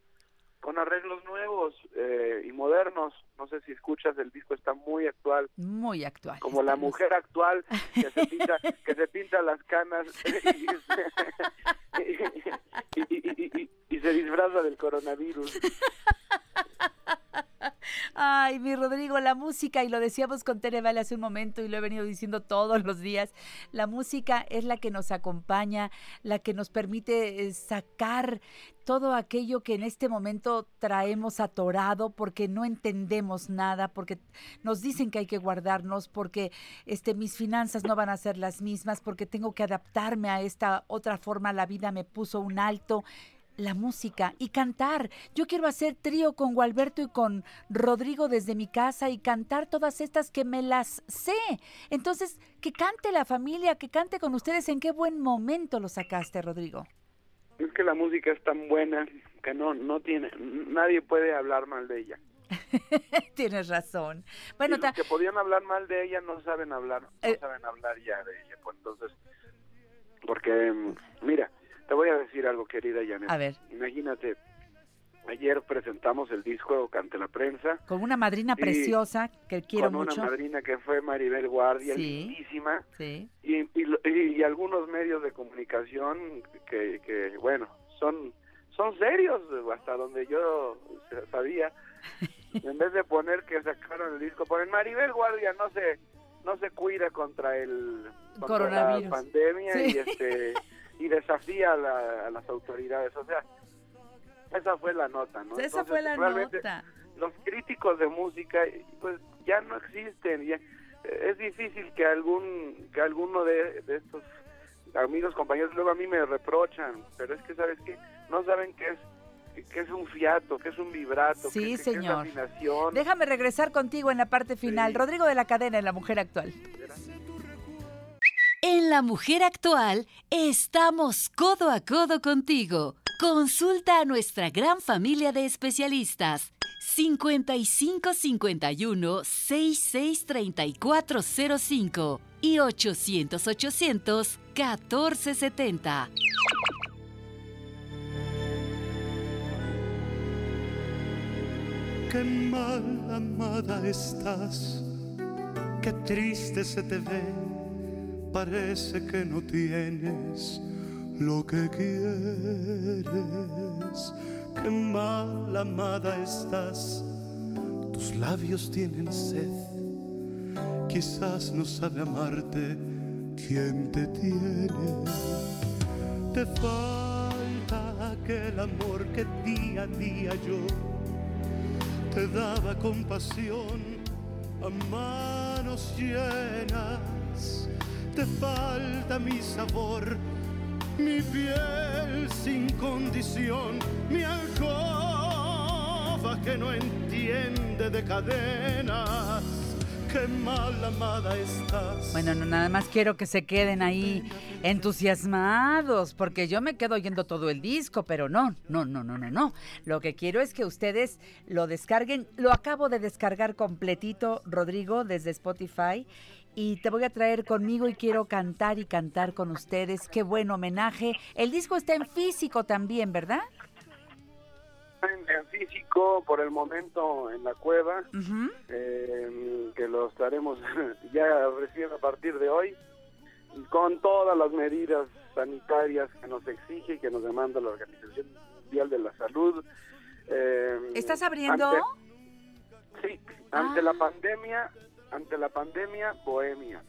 con arreglos nuevos eh, y modernos. No sé si escuchas, el disco está muy actual, Muy actual. como la mujer actual que se pinta, que se pinta las canas y- y- y- y se disfraza del coronavirus. Ay, mi Rodrigo, la música, y lo decíamos con Tere Vale hace un momento y lo he venido diciendo todos los días, la música es la que nos acompaña, la que nos permite eh, sacar todo aquello que en este momento traemos atorado porque no entendemos nada, porque nos dicen que hay que guardarnos, porque este, mis finanzas no van a ser las mismas, porque tengo que adaptarme a esta otra forma, la vida me puso un alto la música y cantar. Yo quiero hacer trío con Gualberto y con Rodrigo desde mi casa y cantar todas estas que me las sé. Entonces, que cante la familia, que cante con ustedes. ¿En qué buen momento lo sacaste, Rodrigo? Es que la música es tan buena que no no tiene nadie puede hablar mal de ella. Tienes razón. Bueno, y los que podían hablar mal de ella no saben hablar, no Eh. saben hablar ya de ella. Pues entonces, porque mm, mira, te voy a decir algo, querida Janet. A ver. Imagínate, ayer presentamos el disco ante la prensa con una madrina preciosa que quiero con mucho. una madrina que fue Maribel Guardia, Sí. lindísima, Sí. y, y, y- algunos medios de comunicación que, que bueno, son son serios hasta donde yo sabía. En vez de poner que sacaron el disco, ponen Maribel Guardia, no se no se cuida contra el contra Coronavirus. la pandemia Sí. y este y desafía a, la- a las autoridades, o sea, esa fue la nota, ¿no? Esa Entonces, fue la nota. los críticos de música pues ya no existen ya eh, es difícil que algún que alguno de, de estos amigos compañeros luego a mí me reprochan pero es que sabes que no saben qué es que- es un fiato que es un vibrato Sí, que- que- que es señor. afinación Déjame regresar contigo en la parte final. Rodrigo de la Cadena en La Mujer Actual. En La Mujer Actual estamos codo a codo contigo. Consulta a nuestra gran familia de especialistas. 55 51 66 3405 y 800 800 1470. Qué mal amada estás, qué triste se te ve, parece que no tienes lo que quieres. Qué mal amada estás, tus labios tienen sed, quizás no sabe amarte quien te tiene. Te falta aquel amor que día a día yo te daba compasión a manos llenas. Te falta mi sabor, mi piel sin condición, mi alcoba que no entiende de cadenas. Qué mal amada estás. Bueno, no, nada más quiero que se queden ahí entusiasmados, porque yo me quedo oyendo todo el disco, pero no, no, no, no, no, no. Lo que quiero es que ustedes lo descarguen. Lo acabo de descargar completito, Rodrigo, desde Spotify. Y te voy a traer conmigo y quiero cantar y cantar con ustedes. Qué buen homenaje. El disco está en físico también, ¿verdad? en, en físico por el momento en la cueva eh, que lo estaremos ya recién a partir de hoy con todas las medidas sanitarias que nos exige y que nos demanda la Organización Mundial de la Salud. Eh, ¿Estás abriendo? ante- sí, ante Ah. la pandemia, ante la pandemia, bohemia.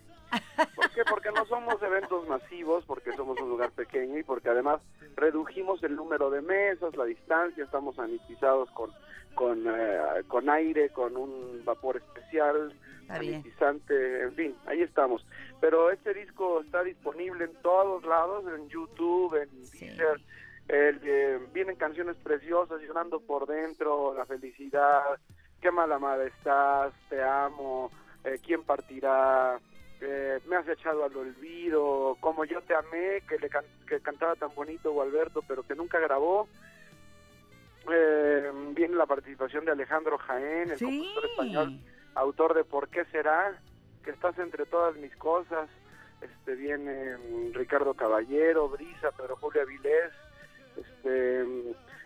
¿Por qué? Porque no somos eventos masivos, porque somos un lugar pequeño y porque además redujimos el número de mesas, la distancia, estamos sanitizados con con, eh, con aire, con un vapor especial, sanitizante, en fin, ahí estamos. Pero este disco está disponible en todos lados, en YouTube, en Deezer, El, eh, vienen canciones preciosas, llorando por dentro, la felicidad, qué mala madre estás, te amo, eh, quién partirá, eh, me has echado al olvido, como yo te amé, que le can- que cantaba tan bonito Gualberto, pero que nunca grabó. Eh, viene la participación de Alejandro Jaén, el Sí. compositor español, autor de ¿Por qué será? Que estás entre todas mis cosas. Este viene mm, Ricardo Caballero, Brisa, Pedro Julia Vilés. Este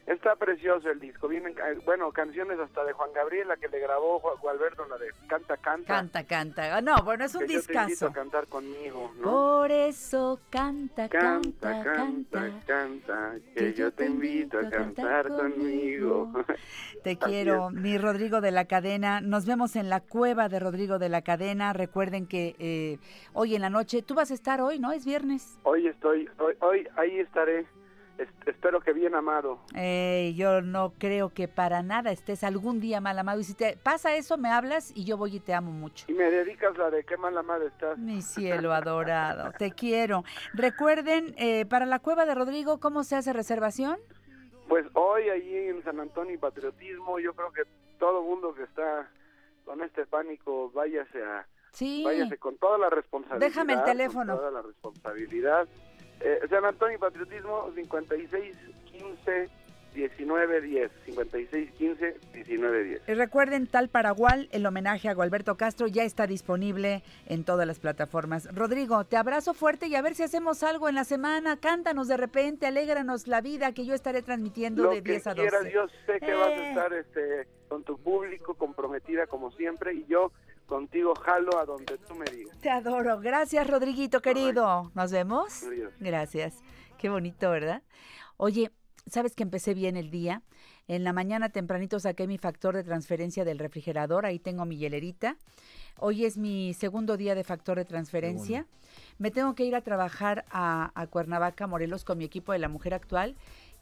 está precioso el disco. Vienen ca- bueno, canciones hasta de Juan Gabriel, la que le grabó Ju- Gualberto, la de Canta Canta. Canta, canta. Ah, No, bueno, es un que yo te discazo. a cantar conmigo, ¿no? Por eso canta, Canta, canta, canta, canta. canta, que yo te invito a cantar conmigo. Te Así quiero, mi Rodrigo de la Cadena. Nos vemos en la cueva de Rodrigo de la Cadena. Recuerden que eh, hoy en la noche, tú vas a estar hoy, ¿no? Es viernes. Hoy estoy, hoy, hoy ahí estaré. Es- espero que bien amado. Eh, yo no creo que para nada estés algún día mal amado. Y si te pasa eso, me hablas y yo voy y te amo mucho. Y me dedicas la de qué mala madre estás. Mi cielo adorado, te quiero. Recuerden, eh, para la cueva de Rodrigo, ¿cómo se hace reservación? Pues hoy ahí en San Antonio y Patriotismo, yo creo que todo mundo que está con este pánico, váyase a, Sí. váyase con toda la responsabilidad. Déjame el con teléfono. toda la responsabilidad. Eh, San Antonio Patriotismo 56 15 19 10. 56 15 19 10. Y recuerden, tal Paraguay, el homenaje a Gualberto Castro ya está disponible en todas las plataformas. Rodrigo, te abrazo fuerte y a ver si hacemos algo en la semana. Cántanos de repente, alégranos la vida, que yo estaré transmitiendo Lo de que 10 a 12. quieras, yo sé que vas Eh. a estar este, con tu público comprometida como siempre y yo contigo jalo a donde tú me digas. Te adoro. Gracias, Rodriguito, querido. ¿Nos vemos? Adiós. Gracias. Qué bonito, ¿verdad? Oye, ¿sabes que empecé bien el día? En la mañana tempranito saqué mi factor de transferencia del refrigerador, ahí tengo mi hielerita. Hoy es mi segundo día de factor de transferencia. Me tengo que ir a trabajar a, a Cuernavaca, Morelos, con mi equipo de la mujer actual.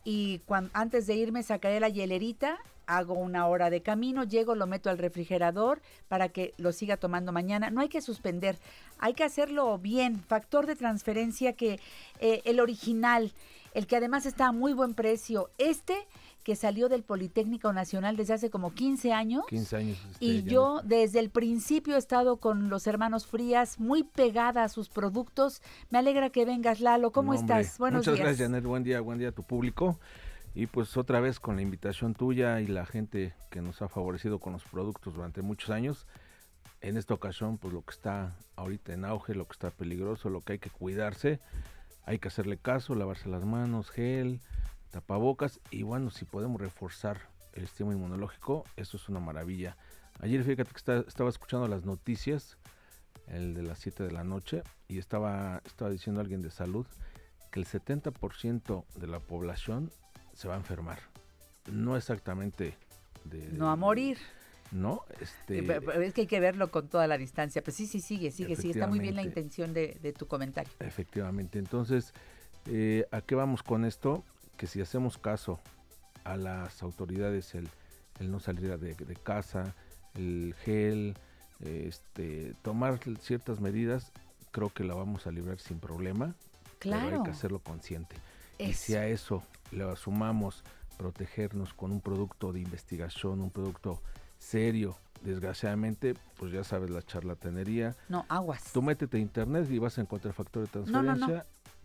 Y cuan- antes de irme sacaré la hielerita, hago una hora de camino, llego, lo meto al refrigerador para que lo siga tomando mañana. No hay que suspender, hay que hacerlo bien. Factor de transferencia que eh, el original, el que además está a muy buen precio, este que salió del Politécnico Nacional desde hace como 15 años. 15 años. este, Y yo desde el principio he estado con los hermanos Frías, muy pegada a sus productos. Me alegra que vengas, Lalo. ¿Cómo No, estás? Buenos Muchas días. gracias, Janet. Buen día, buen día a tu público. Y pues otra vez con la invitación tuya y la gente que nos ha favorecido con los productos durante muchos años. En esta ocasión, pues lo que está ahorita en auge, lo que está peligroso, lo que hay que cuidarse, hay que hacerle caso, lavarse las manos, gel, tapabocas y bueno, si podemos reforzar el sistema inmunológico, eso es una maravilla. Ayer fíjate que está- estaba escuchando las noticias, el de las 7 de la noche, y estaba, estaba diciendo alguien de salud que el 70% de la población se va a enfermar. No exactamente de... No a morir. No, este... Eh, Es que hay que verlo con toda la distancia. Pues sí, sí, sigue, sigue, sigue. Está muy bien la intención de, de tu comentario. Efectivamente. Entonces, eh, ¿a qué vamos con esto? Que si hacemos caso a las autoridades, el, el no salir de, de casa, el gel, este, tomar ciertas medidas, creo que la vamos a librar sin problema. Pero hay Claro. que hacerlo consciente. Y si a eso le sumamos protegernos con un producto de investigación, un producto serio, desgraciadamente, pues ya sabes la charlatanería. No, aguas. Tú métete a internet y vas a encontrar factor de No, no, no.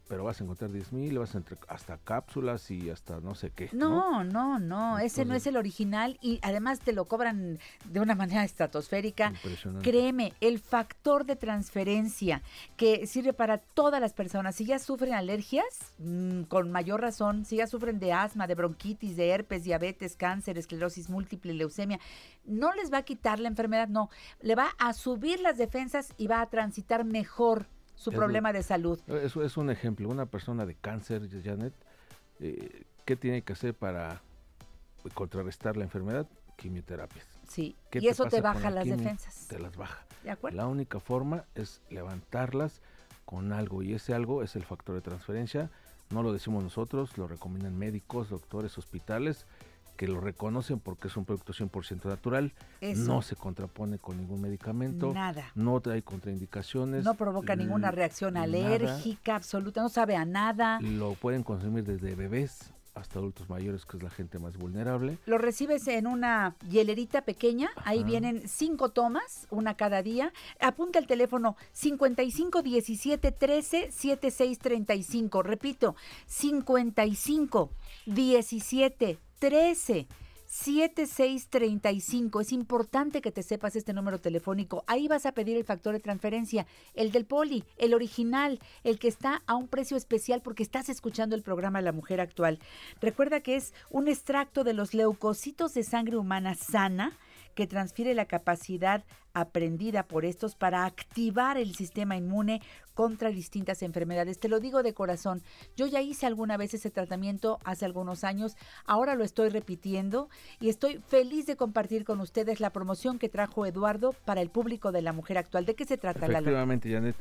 Pero vas a encontrar 10 mil, vas a entrar hasta cápsulas y hasta no sé qué. No, no, no, ese no es el original y además te lo cobran de una manera estratosférica. Impresionante. Créeme, el factor de transferencia que sirve para todas las personas, si ya sufren alergias, mm, con mayor razón, si ya sufren de asma, de bronquitis, de herpes, diabetes, cáncer, esclerosis múltiple, leucemia, no les va a quitar la enfermedad, no, le va a subir las defensas y va a transitar mejor su Es problema de salud. Eso es un ejemplo. Una persona de cáncer, Janet, eh, ¿qué tiene que hacer para contrarrestar la enfermedad? Quimioterapias. Sí, ¿Qué y eso te baja la las defensas. Te las baja. ¿De acuerdo? La única forma es levantarlas con algo y ese algo es el factor de transferencia. No lo decimos nosotros, lo recomiendan médicos, doctores, hospitales que lo reconocen porque es un producto 100% natural, Eso. no se contrapone con ningún medicamento, Nada. no trae contraindicaciones, No provoca ninguna reacción nada. alérgica absoluta, no sabe a nada. Lo pueden consumir desde bebés hasta adultos mayores, que es la gente más vulnerable. Lo recibes en una hielerita pequeña, ahí vienen cinco tomas, una cada día. Apunta el teléfono 55 17 13 76 35. Repito, 55 17 13 7635. Es importante que te sepas este número telefónico. Ahí vas a pedir el factor de transferencia, el del poli, el original, el que está a un precio especial porque estás escuchando el programa La Mujer Actual. Recuerda que es un extracto de los leucocitos de sangre humana sana que transfiere la capacidad aprendida por estos para activar el sistema inmune contra distintas enfermedades. Te lo digo de corazón, yo ya hice alguna vez ese tratamiento hace algunos años, ahora lo estoy repitiendo y estoy feliz de compartir con ustedes la promoción que trajo Eduardo para el público de la mujer actual. ¿De qué se trata, Lalo? Efectivamente, Janet.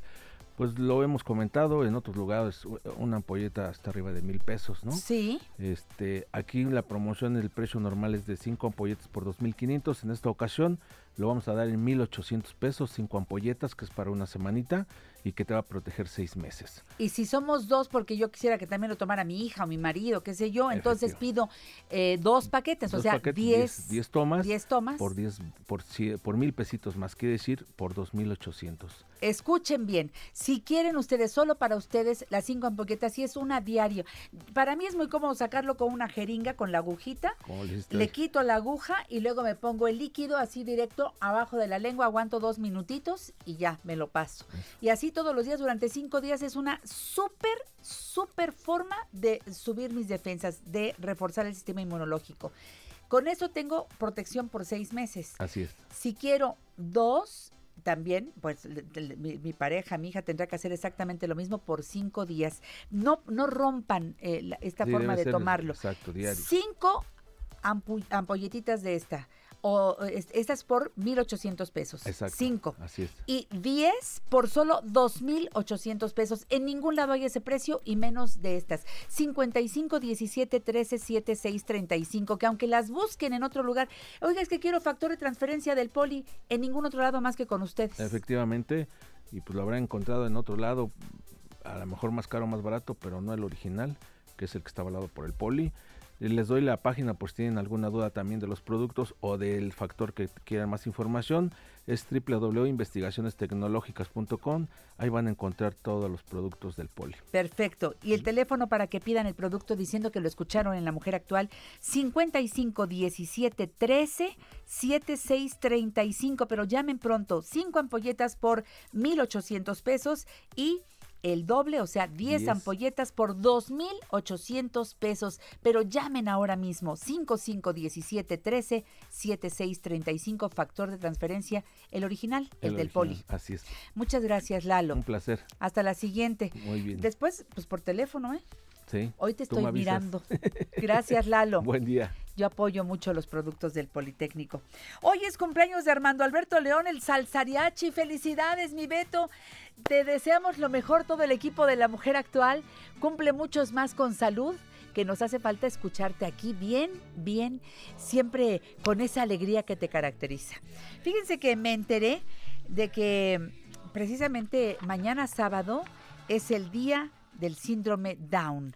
Pues lo hemos comentado en otros lugares, una ampolleta hasta arriba de mil pesos, ¿no? Sí. Este, aquí la promoción, el precio normal es de 5 ampolletas por 2.500. En esta ocasión lo vamos a dar en 1.800 pesos, 5 ampolletas, que es para una semanita y que te va a proteger 6 meses. Y si somos dos, porque yo quisiera que también lo tomara mi hija o mi marido, qué sé yo, entonces pido eh, dos paquetes, o sea, paquetes, 10 10 tomas, 10 tomas. por 10 por, por mil pesitos más, quiere decir por 2.800. Escuchen bien, si quieren ustedes, solo para ustedes, las cinco ampolletas, si es una diario. Para mí es muy cómodo sacarlo con una jeringa, con la agujita. Le quito la aguja y luego me pongo el líquido así directo abajo de la lengua, aguanto dos minutitos y ya me lo paso. Y así todos los días durante cinco días es una súper, súper forma de subir mis defensas, de reforzar el sistema inmunológico. Con eso tengo protección por seis meses. Así es. Si quiero dos, también, pues le- le- mi, mi pareja, mi hija tendrá que hacer exactamente lo mismo por cinco días. No, no rompan eh, la- esta Sí, forma de tomarlo. Exacto, diario. Cinco ampolletitas de esta. O es- estas por 1,800 pesos. Exacto. Cinco. Así es. Y 10 por solo 2,800 pesos. En ningún lado hay ese precio y menos de estas. 55 17 13 76 35. Que aunque las busquen en otro lugar, oiga, es que quiero factor de transferencia del poli en ningún otro lado más que con ustedes. Efectivamente, y pues lo habrá encontrado en otro lado, a lo mejor más caro, más barato, pero no el original, que es el que está avalado por el poli. Les doy la página por si tienen alguna duda también de los productos o del factor que quieran más información. Es www.investigacionestecnológicas.com. Ahí van a encontrar todos los productos del poli. Perfecto. Y el teléfono para que pidan el producto diciendo que lo escucharon en La Mujer Actual, 55 17 13 76 35. Pero llamen pronto, 5 ampolletas por 1,800 pesos y el doble, o sea, 10 Diez. ampolletas por 2,800 pesos. Pero llamen ahora mismo, 55 17 13 76 35, factor de transferencia, el original, el, del original, poli. Así es. Muchas gracias, Lalo. Un placer. Hasta la siguiente. Muy bien. Después, pues por teléfono, ¿eh? Sí. Hoy te estoy mirando. Gracias, Lalo. Buen día. Yo apoyo mucho los productos del Politécnico. Hoy es cumpleaños de Armando Alberto León, el salsariachi. Felicidades, mi Beto. Te deseamos lo mejor todo el equipo de la mujer actual. Cumple muchos más con salud que nos hace falta escucharte aquí bien, bien, siempre con esa alegría que te caracteriza. Fíjense que me enteré de que precisamente mañana sábado es el día del síndrome Down.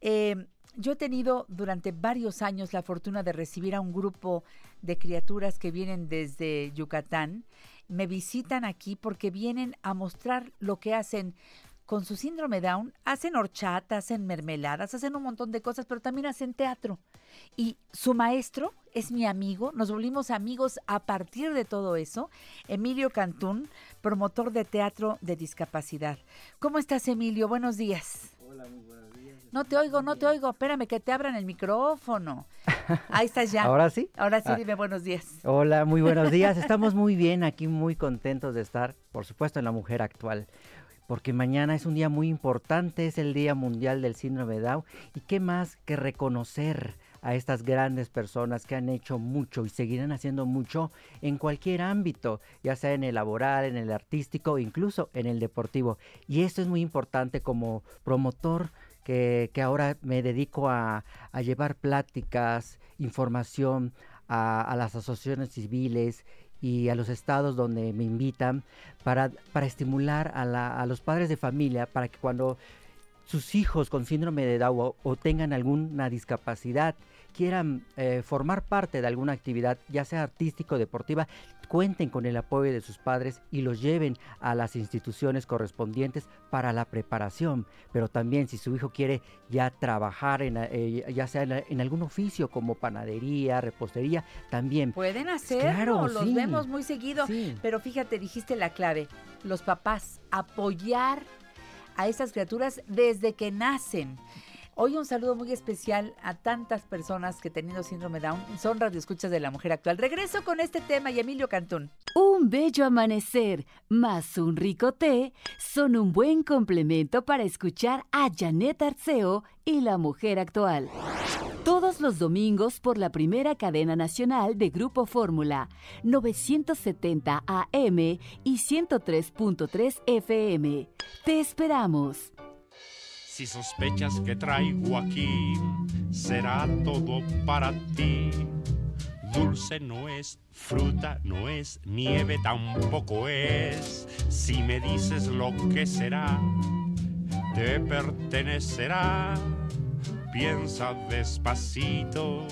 Eh, yo he tenido durante varios años la fortuna de recibir a un grupo de criaturas que vienen desde Yucatán. Me visitan aquí porque vienen a mostrar lo que hacen con su síndrome Down. Hacen horchata, hacen mermeladas, hacen un montón de cosas, pero también hacen teatro. Y su maestro es mi amigo, nos volvimos amigos a partir de todo eso. Emilio Cantún, promotor de teatro de discapacidad. ¿Cómo estás, Emilio? Buenos días. Hola, muy buenos días. No te oigo, no te oigo. Espérame que te abran el micrófono. Ahí estás ya. ¿Ahora sí? Ahora sí, Ah. dime buenos días. Hola, muy buenos días. Estamos muy bien aquí, muy contentos de estar, por supuesto, en la mujer actual. Porque mañana es un día muy importante, es el Día Mundial del Síndrome de Down. ¿Y qué más que reconocer a estas grandes personas que han hecho mucho y seguirán haciendo mucho en cualquier ámbito, ya sea en el laboral, en el artístico, incluso en el deportivo? Y esto es muy importante como promotor que, ahora me dedico a, llevar pláticas, información a las asociaciones civiles y a los estados donde me invitan para, para estimular a, la- a los padres de familia para que cuando sus hijos con síndrome de Down o, o tengan alguna discapacidad, quieran eh, formar parte de alguna actividad, ya sea artístico o deportiva, cuenten con el apoyo de sus padres y los lleven a las instituciones correspondientes para la preparación. Pero también si su hijo quiere ya trabajar en, eh, ya sea en, en algún oficio como panadería, repostería, también Pueden hacerlo, Claro, los sí. vemos muy seguido. Sí. Pero fíjate, dijiste la clave, los papás, apoyar a esas criaturas desde que nacen. Hoy un saludo muy especial a tantas personas que teniendo síndrome Down son radioescuchas de la mujer actual. Regreso con este tema y Emilio Cantún. Un bello amanecer más un rico té son un buen complemento para escuchar a Janet Arceo y la mujer actual. Todos los domingos por la primera cadena nacional de Grupo Fórmula, 970 AM y 103.3 FM. Te esperamos. Si sospechas que traigo aquí, será todo para ti. Dulce no es, fruta no es, nieve tampoco es. Si me dices lo que será, te pertenecerá. Piensa despacito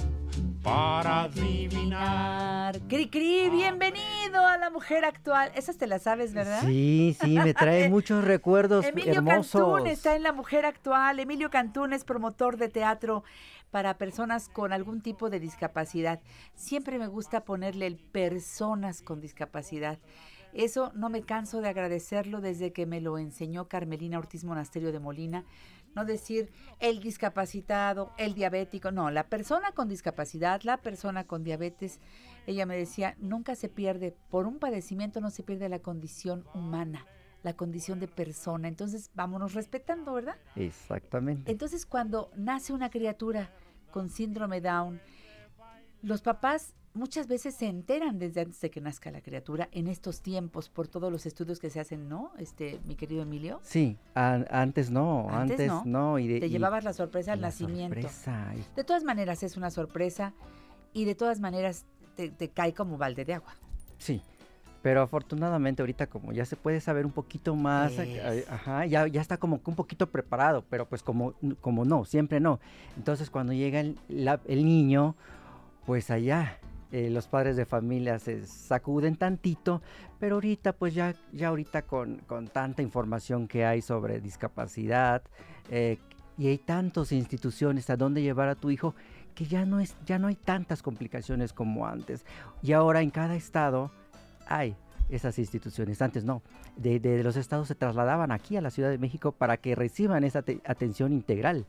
para adivinar. Cri Cri, bienvenido a la mujer actual. Esas te las sabes, ¿verdad? Sí, sí, me trae muchos recuerdos Emilio hermosos. Cantún está en la mujer actual. Emilio Cantún es promotor de teatro para personas con algún tipo de discapacidad. Siempre me gusta ponerle el personas con discapacidad. Eso no me canso de agradecerlo desde que me lo enseñó Carmelina Ortiz Monasterio de Molina. No decir el discapacitado, el diabético, no, la persona con discapacidad, la persona con diabetes. Ella me decía, nunca se pierde, por un padecimiento no se pierde la condición humana, la condición de persona. Entonces, vámonos respetando, ¿verdad? Exactamente. Entonces, cuando nace una criatura con síndrome Down, los papás muchas veces se enteran desde antes de que nazca la criatura en estos tiempos por todos los estudios que se hacen, ¿no? Este, mi querido Emilio. Sí, an- antes no, Antes antes, no. no. y de- Te y llevabas la sorpresa al la nacimiento. sorpresa, De todas maneras es una sorpresa y de todas maneras te, te cae como balde de agua. Sí, pero afortunadamente ahorita como ya se puede saber un poquito más, ajá, ya, ya está como que un poquito preparado, pero pues como, como no, siempre no. Entonces cuando llega el, la- el niño, pues allá eh, los padres de familia se sacuden tantito, pero ahorita pues ya, ya ahorita con, con tanta información que hay sobre discapacidad eh, y hay tantas instituciones a dónde llevar a tu hijo que ya no es ya no hay tantas complicaciones como antes. Y ahora en cada estado hay esas instituciones. Antes no. De, de los estados se trasladaban aquí a la Ciudad de México para que reciban esa te- atención integral.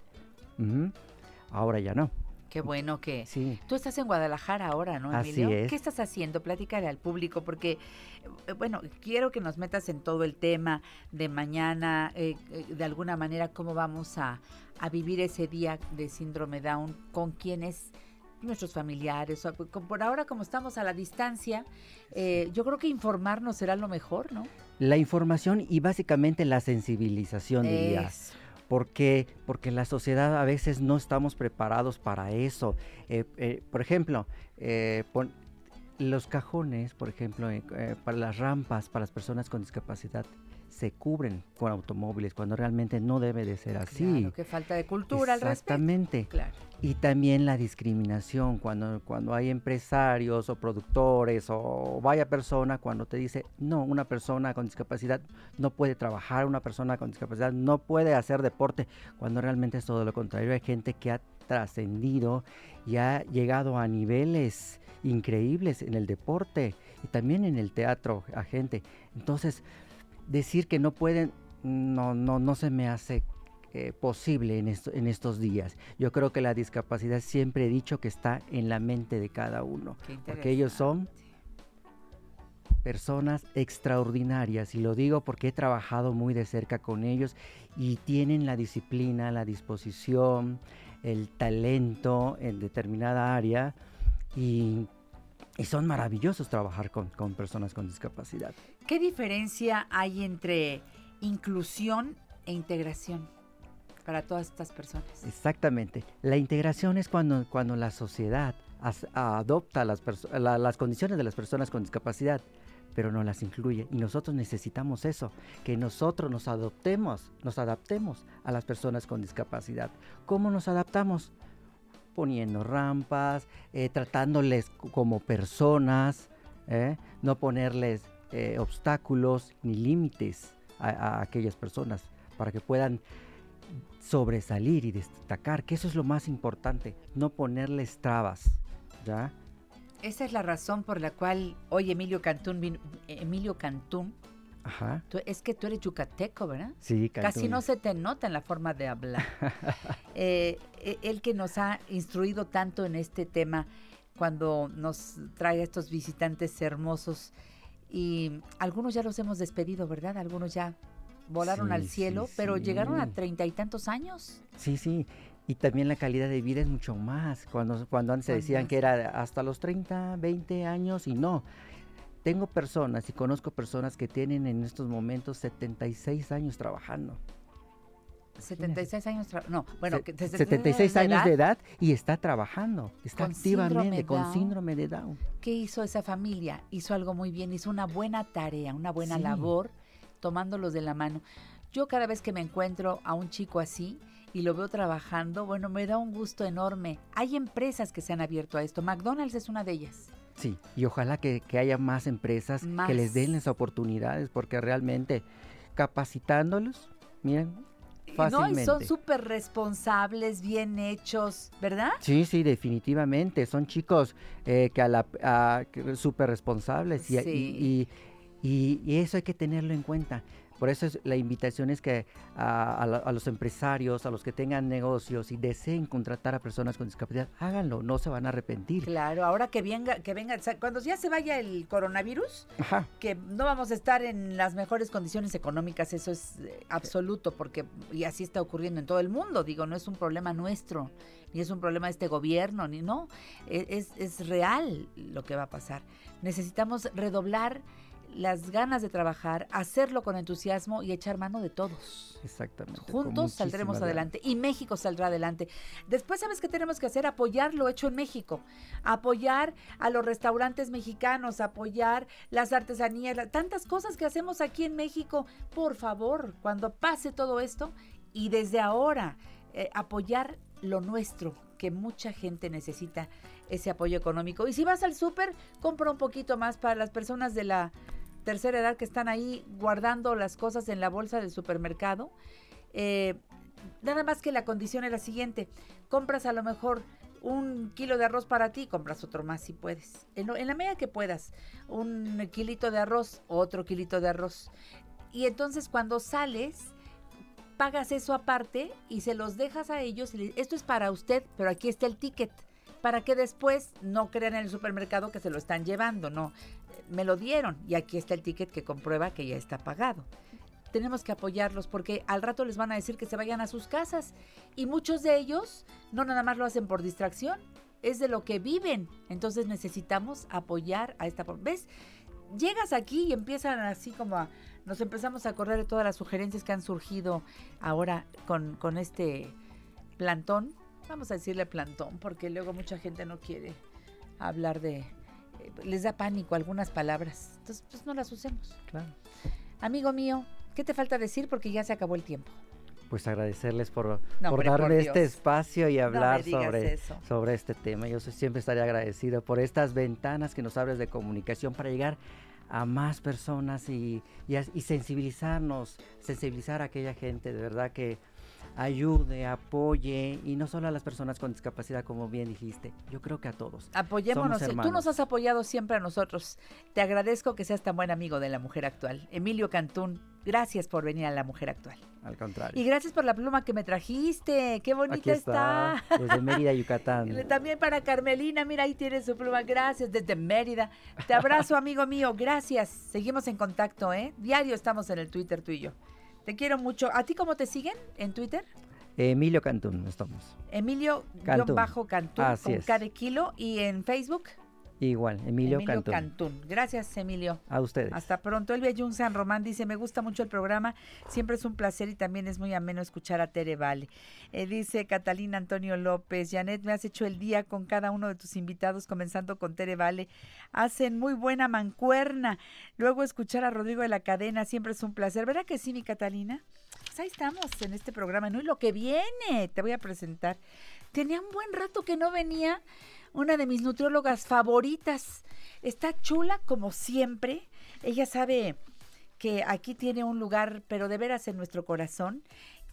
Ahora ya no Qué bueno que... sí Tú estás en Guadalajara ahora, ¿no, Así Emilio? es. ¿Qué estás haciendo? Platícale al público, porque, eh, bueno, quiero que nos metas en todo el tema de mañana, eh, eh, de alguna manera, cómo vamos a, a vivir ese día de síndrome Down, con quienes nuestros familiares, por ahora como estamos a la distancia, eh, yo creo que informarnos será lo mejor, ¿no? la información y básicamente la sensibilización diría Eso. Porque porque la sociedad a veces no estamos preparados para eso. Eh, eh, por ejemplo eh, los cajones por ejemplo eh, para las rampas para las personas con discapacidad se cubren con automóviles cuando realmente no debe de ser así Claro, que falta de cultura al respecto. Exactamente. Claro. Y también la discriminación, cuando, cuando hay empresarios o productores o vaya persona, cuando te dice, no, una persona con discapacidad no puede trabajar, una persona con discapacidad no puede hacer deporte, cuando realmente es todo lo contrario. Hay gente que ha trascendido y ha llegado a niveles increíbles en el deporte y también en el teatro, a gente. Entonces, decir que no pueden, no, no, no se me hace eh, posible en, esto- en estos días. Yo creo que la discapacidad siempre he dicho que está en la mente de cada uno, porque ellos son personas extraordinarias y lo digo porque he trabajado muy de cerca con ellos y tienen la disciplina, la disposición, el talento en determinada área y, y son maravillosos trabajar con, con personas con discapacidad. ¿Qué diferencia hay entre inclusión e integración para todas estas personas? Exactamente. La integración es cuando, cuando la sociedad adopta las, las condiciones de las personas con discapacidad, pero no las incluye. Y nosotros necesitamos eso, que nosotros nos adoptemos, nos adaptemos a las personas con discapacidad. ¿Cómo nos adaptamos? Poniendo rampas, eh, tratándoles como personas, ¿eh? no ponerles eh, obstáculos ni límites a, a aquellas personas para que puedan sobresalir y destacar, que eso es lo más importante, no ponerles trabas, ¿ya? Esa es la razón por la cual hoy Emilio Cantún, vino- Emilio Cantún, Ajá. tú- es que tú eres yucateco, ¿verdad? Sí, Casi Cantún. no se te nota en la forma de hablar. Eh, e- él que nos ha instruido tanto en este tema cuando nos trae a estos visitantes hermosos y algunos ya los hemos despedido, ¿verdad? Algunos ya volaron Sí, al sí, cielo, pero llegaron a treinta y tantos años. Sí, sí. Y también la calidad de vida es mucho más. Cuando, cuando antes se decían que era hasta los 30, 20 años y no. Tengo personas y conozco personas que tienen en estos momentos 76 años trabajando. 76 años, no, bueno, Se- que desde- 76 años de edad y está trabajando, está Con activamente síndrome con Down. síndrome de Down. ¿Qué hizo esa familia? Hizo algo muy bien, hizo una buena tarea, una buena Sí. labor, tomándolos de la mano. Yo cada vez que me encuentro a un chico así y lo veo trabajando, bueno, me da un gusto enorme. Hay empresas que se han abierto a esto. McDonald's es una de ellas. Sí, y ojalá que, que haya más empresas que les den las oportunidades, porque realmente capacitándolos, miren, Y No, y fácilmente. son súper responsables, bien hechos, ¿verdad? Sí, sí, definitivamente. Son chicos eh, que a la a- súper responsables y, y- Sí. y- y- y eso hay que tenerlo en cuenta. Por eso es- la invitación es que a, a la- a los empresarios, a los que tengan negocios y deseen contratar a personas con discapacidad, háganlo, no se van a arrepentir. Claro, ahora que venga, que venga, cuando ya se vaya el coronavirus, Ajá. que no vamos a estar en las mejores condiciones económicas, eso es eh, absoluto, porque y así está ocurriendo en todo el mundo, digo, no es un problema nuestro, ni es un problema de este gobierno, ni no, e- es, es real lo que va a pasar. Necesitamos redoblar las ganas de trabajar, hacerlo con entusiasmo y echar mano de todos. Exactamente. Juntos saldremos adelante y México saldrá adelante. Después, ¿sabes qué tenemos que hacer? Apoyar lo hecho en México. Apoyar a los restaurantes mexicanos, apoyar las artesanías, la- tantas cosas que hacemos aquí en México. Por favor, cuando pase todo esto y desde ahora eh, apoyar lo nuestro, que mucha gente necesita ese apoyo económico. Y si vas al súper, compra un poquito más para las personas de la tercera edad que están ahí guardando las cosas en la bolsa del supermercado. Eh, nada más que la condición es la siguiente. Compras a lo mejor un kilo de arroz para ti, compras otro más si puedes. En, en la medida que puedas. Un kilito de arroz, otro kilito de arroz. Y entonces cuando sales, pagas eso aparte y se los dejas a ellos. esto es para usted, pero aquí está el ticket. Para que después no crean en el supermercado que se lo están llevando, no. Me lo dieron y aquí está el ticket que comprueba que ya está pagado tenemos que apoyarlos porque al rato les van a decir que se vayan a sus casas y muchos de ellos no nada más lo hacen por distracción, es de lo que viven. Entonces necesitamos apoyar a esta... ¿Ves? Llegas aquí y empiezan así como a... Nos empezamos a acordar de todas las sugerencias que han surgido ahora con, con este plantón. Vamos a decirle plantón porque luego mucha gente no quiere hablar de... eh, Les da pánico algunas palabras. Entonces, pues no las usemos. Claro. Amigo mío, ¿qué te falta decir? Porque ya se acabó el tiempo. Pues agradecerles por, No, por darme por este espacio y hablar sobre, eso. sobre este tema. Yo siempre estaré agradecido por estas ventanas que nos abres de comunicación para llegar a más personas y, y, a- y sensibilizarnos, sensibilizar a aquella gente de verdad que ayude, apoye y no solo a las personas con discapacidad como bien dijiste, yo creo que a todos. Apoyémonos. Tú nos has apoyado siempre a nosotros. Te agradezco que seas tan buen amigo de la mujer actual. Emilio Cantún, gracias por venir a la mujer actual. Al contrario. Y gracias por la pluma que me trajiste. Qué bonita Aquí está, desde Mérida, Yucatán. También para Carmelina, mira, ahí tienes su pluma. Gracias, desde Mérida. Te abrazo, amigo mío. Gracias. Seguimos en contacto, ¿eh? Diario estamos en el Twitter tú y yo. Te quiero mucho. ¿A ti cómo te siguen en Twitter? Emilio Cantún, estamos. Emilio Cantún. bajo Cantún Así con es. K de kilo y en Facebook Igual, Emilio, Emilio Cantón. Cantún. Gracias, Emilio. A ustedes. Hasta pronto. Elvia Jun San Román dice, me gusta mucho el programa, siempre es un placer y también es muy ameno escuchar a Tere Vale. Eh, dice Catalina Antonio López, Janet, me has hecho el día con cada uno de tus invitados, comenzando con Tere Vale. Hacen muy buena mancuerna. Luego escuchar a Rodrigo de la Cadena, siempre es un placer. ¿Verdad que sí, mi Catalina? Pues ahí estamos en este programa, ¿no? Y lo que viene, te voy a presentar. Tenía un buen rato que no venía una de mis nutriólogas favoritas. Está chula como siempre. Ella sabe que aquí tiene un lugar, pero de veras en nuestro corazón.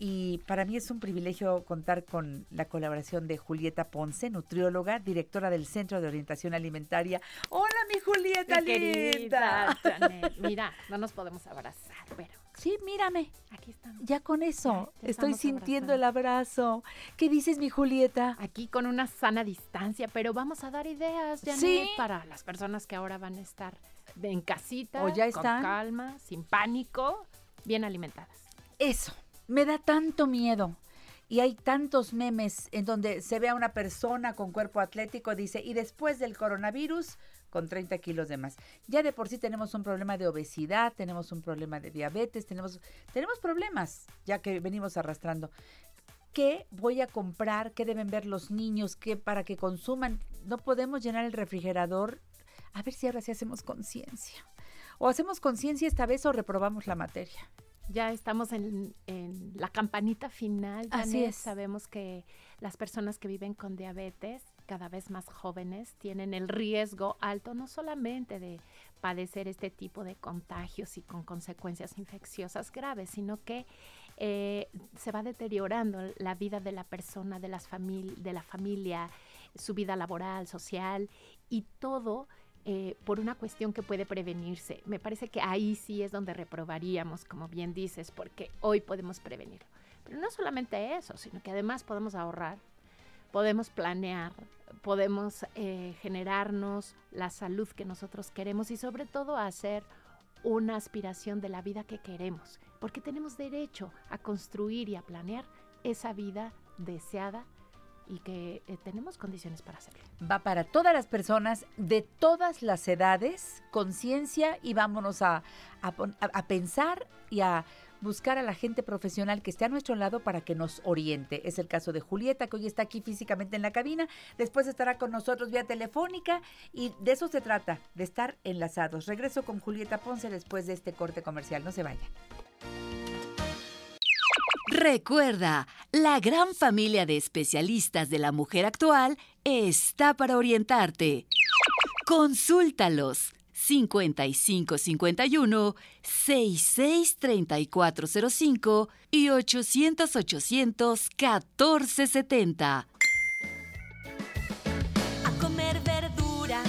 Y para mí es un privilegio contar con la colaboración de Julieta Ponce, nutrióloga, directora del Centro de Orientación Alimentaria. Hola, mi Julieta Mi querida linda. Mira, no nos podemos abrazar, pero Sí, mírame. aquí estamos. Ya con eso Ya, ya estoy sintiendo el abrazo. ¿Qué dices, mi Julieta? Aquí con una sana distancia, pero vamos a dar ideas, Janet, Sí. para las personas que ahora van a estar de- en casita, O ya con están. calma, sin pánico, bien alimentadas. Eso, me da tanto miedo. Y hay tantos memes en donde se ve a una persona con cuerpo atlético, dice, y después del coronavirus, con 30 kilos de más. Ya de por sí tenemos un problema de obesidad, tenemos un problema de diabetes, tenemos, tenemos problemas ya que venimos arrastrando. ¿Qué voy a comprar? ¿Qué deben ver los niños? ¿Qué para que consuman? No podemos llenar el refrigerador. A ver si ahora sí hacemos conciencia. O hacemos conciencia esta vez o reprobamos la materia. Ya estamos en, en la campanita final. Así Janet. es. Sabemos que las personas que viven con diabetes, cada vez más jóvenes, tienen el riesgo alto no solamente de padecer este tipo de contagios y con consecuencias infecciosas graves, sino que eh, se va deteriorando la vida de la persona, de, las de la familia, su vida laboral, social y todo eh, por una cuestión que puede prevenirse. Me parece que ahí sí es donde reprobaríamos, como bien dices, porque hoy podemos prevenirlo. Pero no solamente eso, sino que además podemos ahorrar, podemos planear, podemos eh, generarnos la salud que nosotros queremos y sobre todo hacer una aspiración de la vida que queremos, porque tenemos derecho a construir y a planear esa vida deseada y que eh, tenemos condiciones para hacerlo. va para todas las personas de todas las edades, conciencia y vámonos a, a pensar y a buscar a la gente profesional que esté a nuestro lado para que nos oriente. Es el caso de Julieta, que hoy está aquí físicamente en la cabina, después estará con nosotros vía telefónica y de eso se trata, de estar enlazados. Regreso con Julieta Ponce después de este corte comercial, no se vayan. Recuerda, la gran familia de especialistas de la mujer actual está para orientarte. Consúltalos 5551 663405 y 800 800 1470. A comer verdura,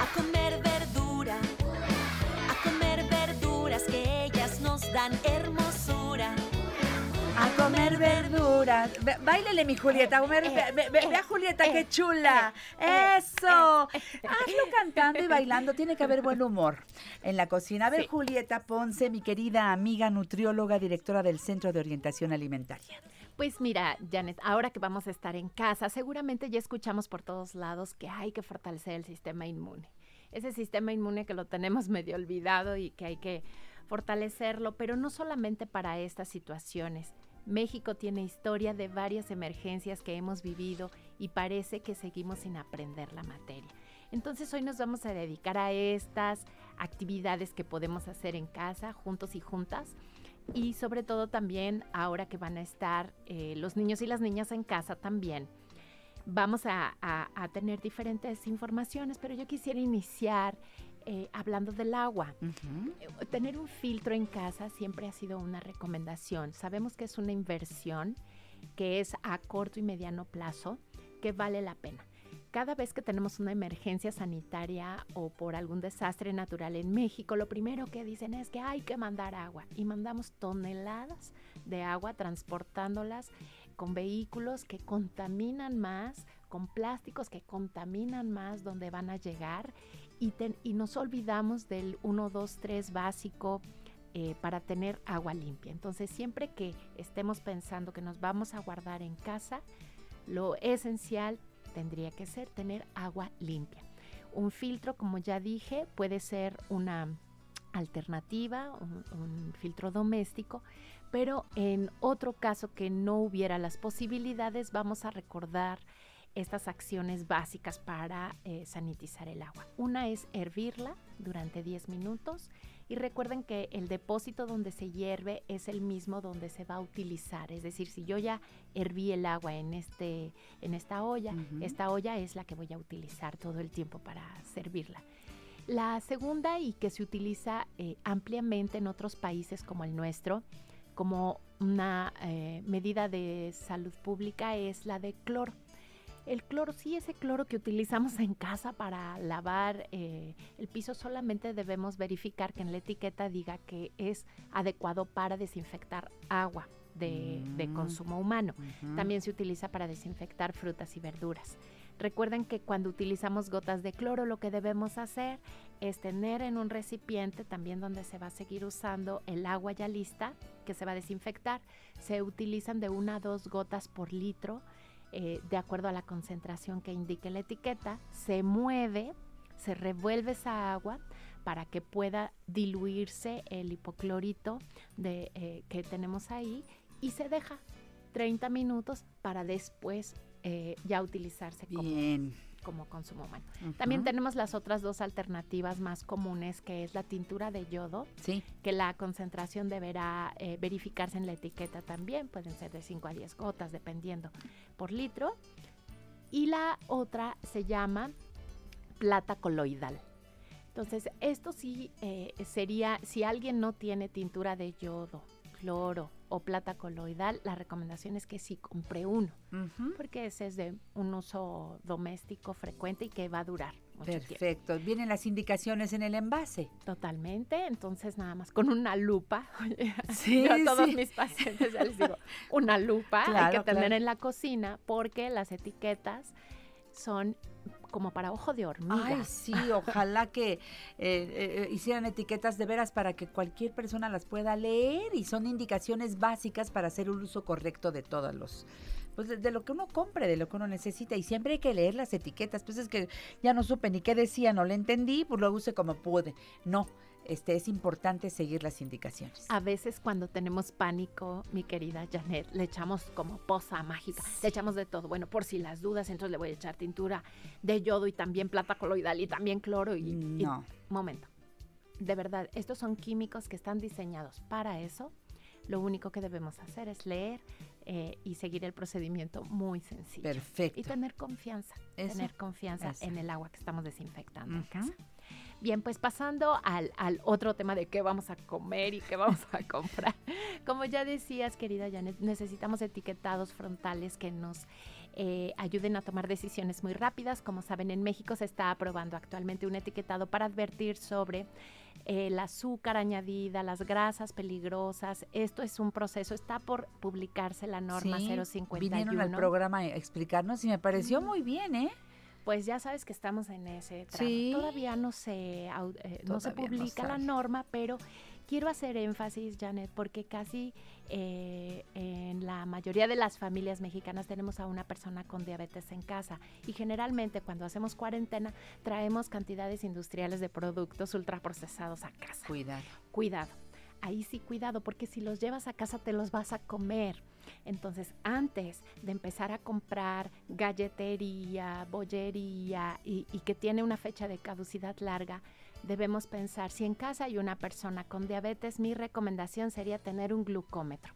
a comer verdura, a comer verduras que ellas nos dan hermosura. Comer verduras. Ve- Báilele, mi Julieta. a comer- ve, ve- ve- ve a Julieta, qué chula. Eso. Hazlo cantando y bailando. Tiene que haber buen humor en la cocina. A ver, Sí. Julieta Ponce, mi querida amiga nutrióloga, directora del Centro de Orientación Alimentaria. Pues mira, Janet, ahora que vamos a estar en casa, seguramente ya escuchamos por todos lados que hay que fortalecer el sistema inmune. Ese sistema inmune que lo tenemos medio olvidado y que hay que fortalecerlo, pero no solamente para estas situaciones. México tiene historia de varias emergencias que hemos vivido y parece que seguimos sin aprender la materia. Entonces hoy nos vamos a dedicar a estas actividades que podemos hacer en casa, juntos y juntas, y sobre todo también ahora que van a estar eh, los niños y las niñas en casa también. Vamos a, tener diferentes informaciones, pero yo quisiera iniciar eh, hablando del agua. Eh, Tener un filtro en casa siempre ha sido una recomendación. Sabemos que es una inversión que es a corto y mediano plazo que vale la pena. Cada vez que tenemos una emergencia sanitaria o por algún desastre natural en México, lo primero que dicen es que hay que mandar agua y mandamos toneladas de agua transportándolas con vehículos que contaminan más, con plásticos que contaminan más donde van a llegar y, y nos olvidamos del 1, 2, 3 básico eh, para tener agua limpia. Entonces, siempre que estemos pensando que nos vamos a guardar en casa, lo esencial tendría que ser tener agua limpia. Un filtro, como ya dije, puede ser una alternativa, un filtro doméstico, pero en otro caso que no hubiera las posibilidades, vamos a recordar estas acciones básicas para eh, sanitizar el agua. Una es hervirla durante 10 minutos y recuerden que el depósito donde se hierve es el mismo donde se va a utilizar. Es decir, si yo ya herví el agua en, este, en esta olla, esta olla es la que voy a utilizar todo el tiempo para servirla. La segunda y que se utiliza eh, ampliamente en otros países como el nuestro, como una eh, medida de salud pública, es la de cloro. El cloro, sí, ese cloro que utilizamos en casa para lavar eh, el piso, solamente debemos verificar que en la etiqueta diga que es adecuado para desinfectar agua de, de Mm. consumo humano. También se utiliza para desinfectar frutas y verduras. Recuerden que cuando utilizamos gotas de cloro lo que debemos hacer es tener en un recipiente también donde se va a seguir usando el agua ya lista que se va a desinfectar. Se utilizan de una a dos gotas por litro eh, de acuerdo a la concentración que indique la etiqueta. Se mueve, se revuelve esa agua para que pueda diluirse el hipoclorito de, eh, que tenemos ahí y se deja 30 minutos para después eh, ya utilizarse como, Bien. Como consumo humano. También tenemos las otras dos alternativas más comunes, que es la tintura de yodo, Sí. que la concentración deberá eh, verificarse en la etiqueta también, pueden ser de 5 a 10 gotas, dependiendo por litro. Y la otra se llama plata coloidal. Entonces, esto sí eh, sería, si alguien no tiene tintura de yodo, cloro o plata coloidal, la recomendación es que sí compre uno, porque ese es de un uso doméstico frecuente y que va a durar mucho tiempo. Perfecto. Vienen las indicaciones en el envase. Totalmente, entonces nada más con una lupa. Sí, yo a todos sí. mis pacientes ya les digo, una lupa hay que tener claro. en la cocina porque las etiquetas son como para ojo de hormiga. Ay, sí, ojalá que eh, eh, hicieran etiquetas de veras para que cualquier persona las pueda leer y son indicaciones básicas para hacer un uso correcto de todos los, pues de, lo que uno compre, de lo que uno necesita y siempre hay que leer las etiquetas, pues es que ya no supe ni qué decía, no le entendí, pues lo use como pude. No, este es importante seguir las indicaciones. A veces cuando tenemos pánico, mi querida Janet, le echamos como poza mágica, le echamos de todo. Bueno, por si las dudas, entonces le voy a echar tintura de yodo y también plata coloidal y también cloro y... y- No. momento. De verdad, estos son químicos que están diseñados para eso. Lo único que debemos hacer es leer eh, y seguir el procedimiento muy sencillo. Perfecto. Y tener confianza, Eso. tener confianza Eso. en el agua que estamos desinfectando en casa. Bien, pues pasando al, al otro tema de qué vamos a comer y qué vamos a comprar. Como ya decías, querida Janet, necesitamos etiquetados frontales que nos eh, ayuden a tomar decisiones muy rápidas. Como saben, en México se está aprobando actualmente un etiquetado para advertir sobre eh, el azúcar añadida, las grasas peligrosas. Esto es un proceso, está por publicarse la norma Sí, 051. Vinieron al programa a explicarnos y me pareció muy bien, ¿eh? Pues ya sabes que estamos en ese tramo. Sí. Todavía no se, eh, no se no publica la norma, pero quiero hacer énfasis, Janet, porque casi eh, en la mayoría de las familias mexicanas tenemos a una persona con diabetes en casa y generalmente cuando hacemos cuarentena traemos cantidades industriales de productos ultraprocesados a casa. Cuidado. Cuidado. Ahí sí, cuidado, porque si los llevas a casa te los vas a comer. Entonces, antes de empezar a comprar galletería, bollería y, y que tiene una fecha de caducidad larga, debemos pensar, si en casa hay una persona con diabetes, mi recomendación sería tener un glucómetro.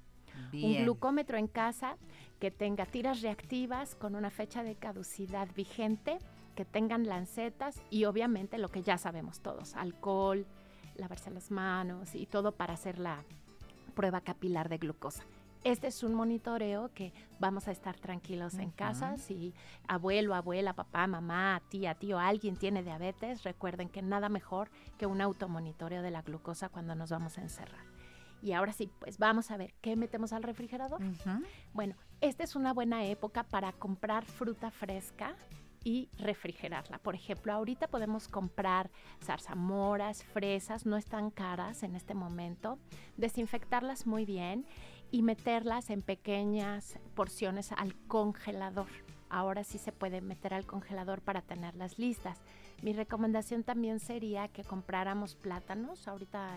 Un glucómetro en casa que tenga tiras reactivas con una fecha de caducidad vigente, que tengan lancetas y obviamente lo que ya sabemos todos, alcohol, lavarse las manos y todo para hacer la prueba capilar de glucosa. Este es un monitoreo que vamos a estar tranquilos en casa. Si abuelo, abuela, papá, mamá, tía, tío, alguien tiene diabetes, recuerden que nada mejor que un automonitoreo de la glucosa cuando nos vamos a encerrar. Y ahora sí, pues vamos a ver, ¿qué metemos al refrigerador? Bueno, esta es una buena época para comprar fruta fresca y refrigerarla. Por ejemplo, ahorita podemos comprar zarzamoras, fresas, no están caras en este momento, desinfectarlas muy bien y meterlas en pequeñas porciones al congelador. ahora sí se puede meter al congelador para tenerlas listas. Mi recomendación también sería que compráramos plátanos. Ahorita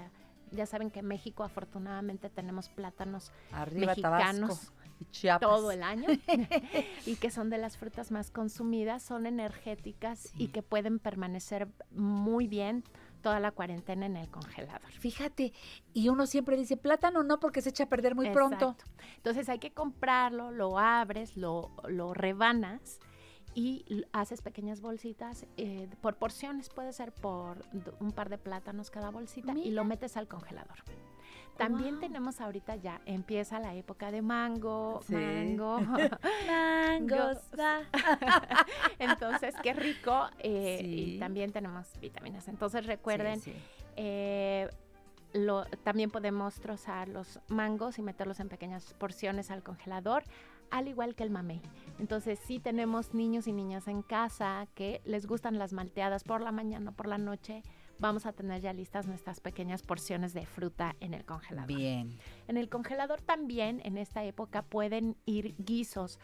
ya saben que en México afortunadamente tenemos plátanos Arriba mexicanos Tabasco y Chiapas. todo el año y que son de las frutas más consumidas, son energéticas y que pueden permanecer muy bien toda la cuarentena en el congelador. Fíjate, y uno siempre dice plátano no porque se echa a perder muy pronto. Exacto. Entonces hay que comprarlo, lo abres, lo, lo rebanas y haces pequeñas bolsitas eh, por porciones, puede ser por un par de plátanos cada bolsita y lo metes al congelador. También tenemos ahorita ya, empieza la época de mango, Sí. mango. Mangos, Entonces, qué rico. eh, Sí. Y también tenemos vitaminas. Entonces, recuerden, Sí, sí. eh, lo- también podemos trozar los mangos y meterlos en pequeñas porciones al congelador, al igual que el mamey. Entonces, si tenemos niños y niñas en casa que les gustan las malteadas por la mañana o por la noche, vamos a tener ya listas nuestras pequeñas porciones de fruta en el congelador. Bien. En el congelador también en esta época pueden ir guisos.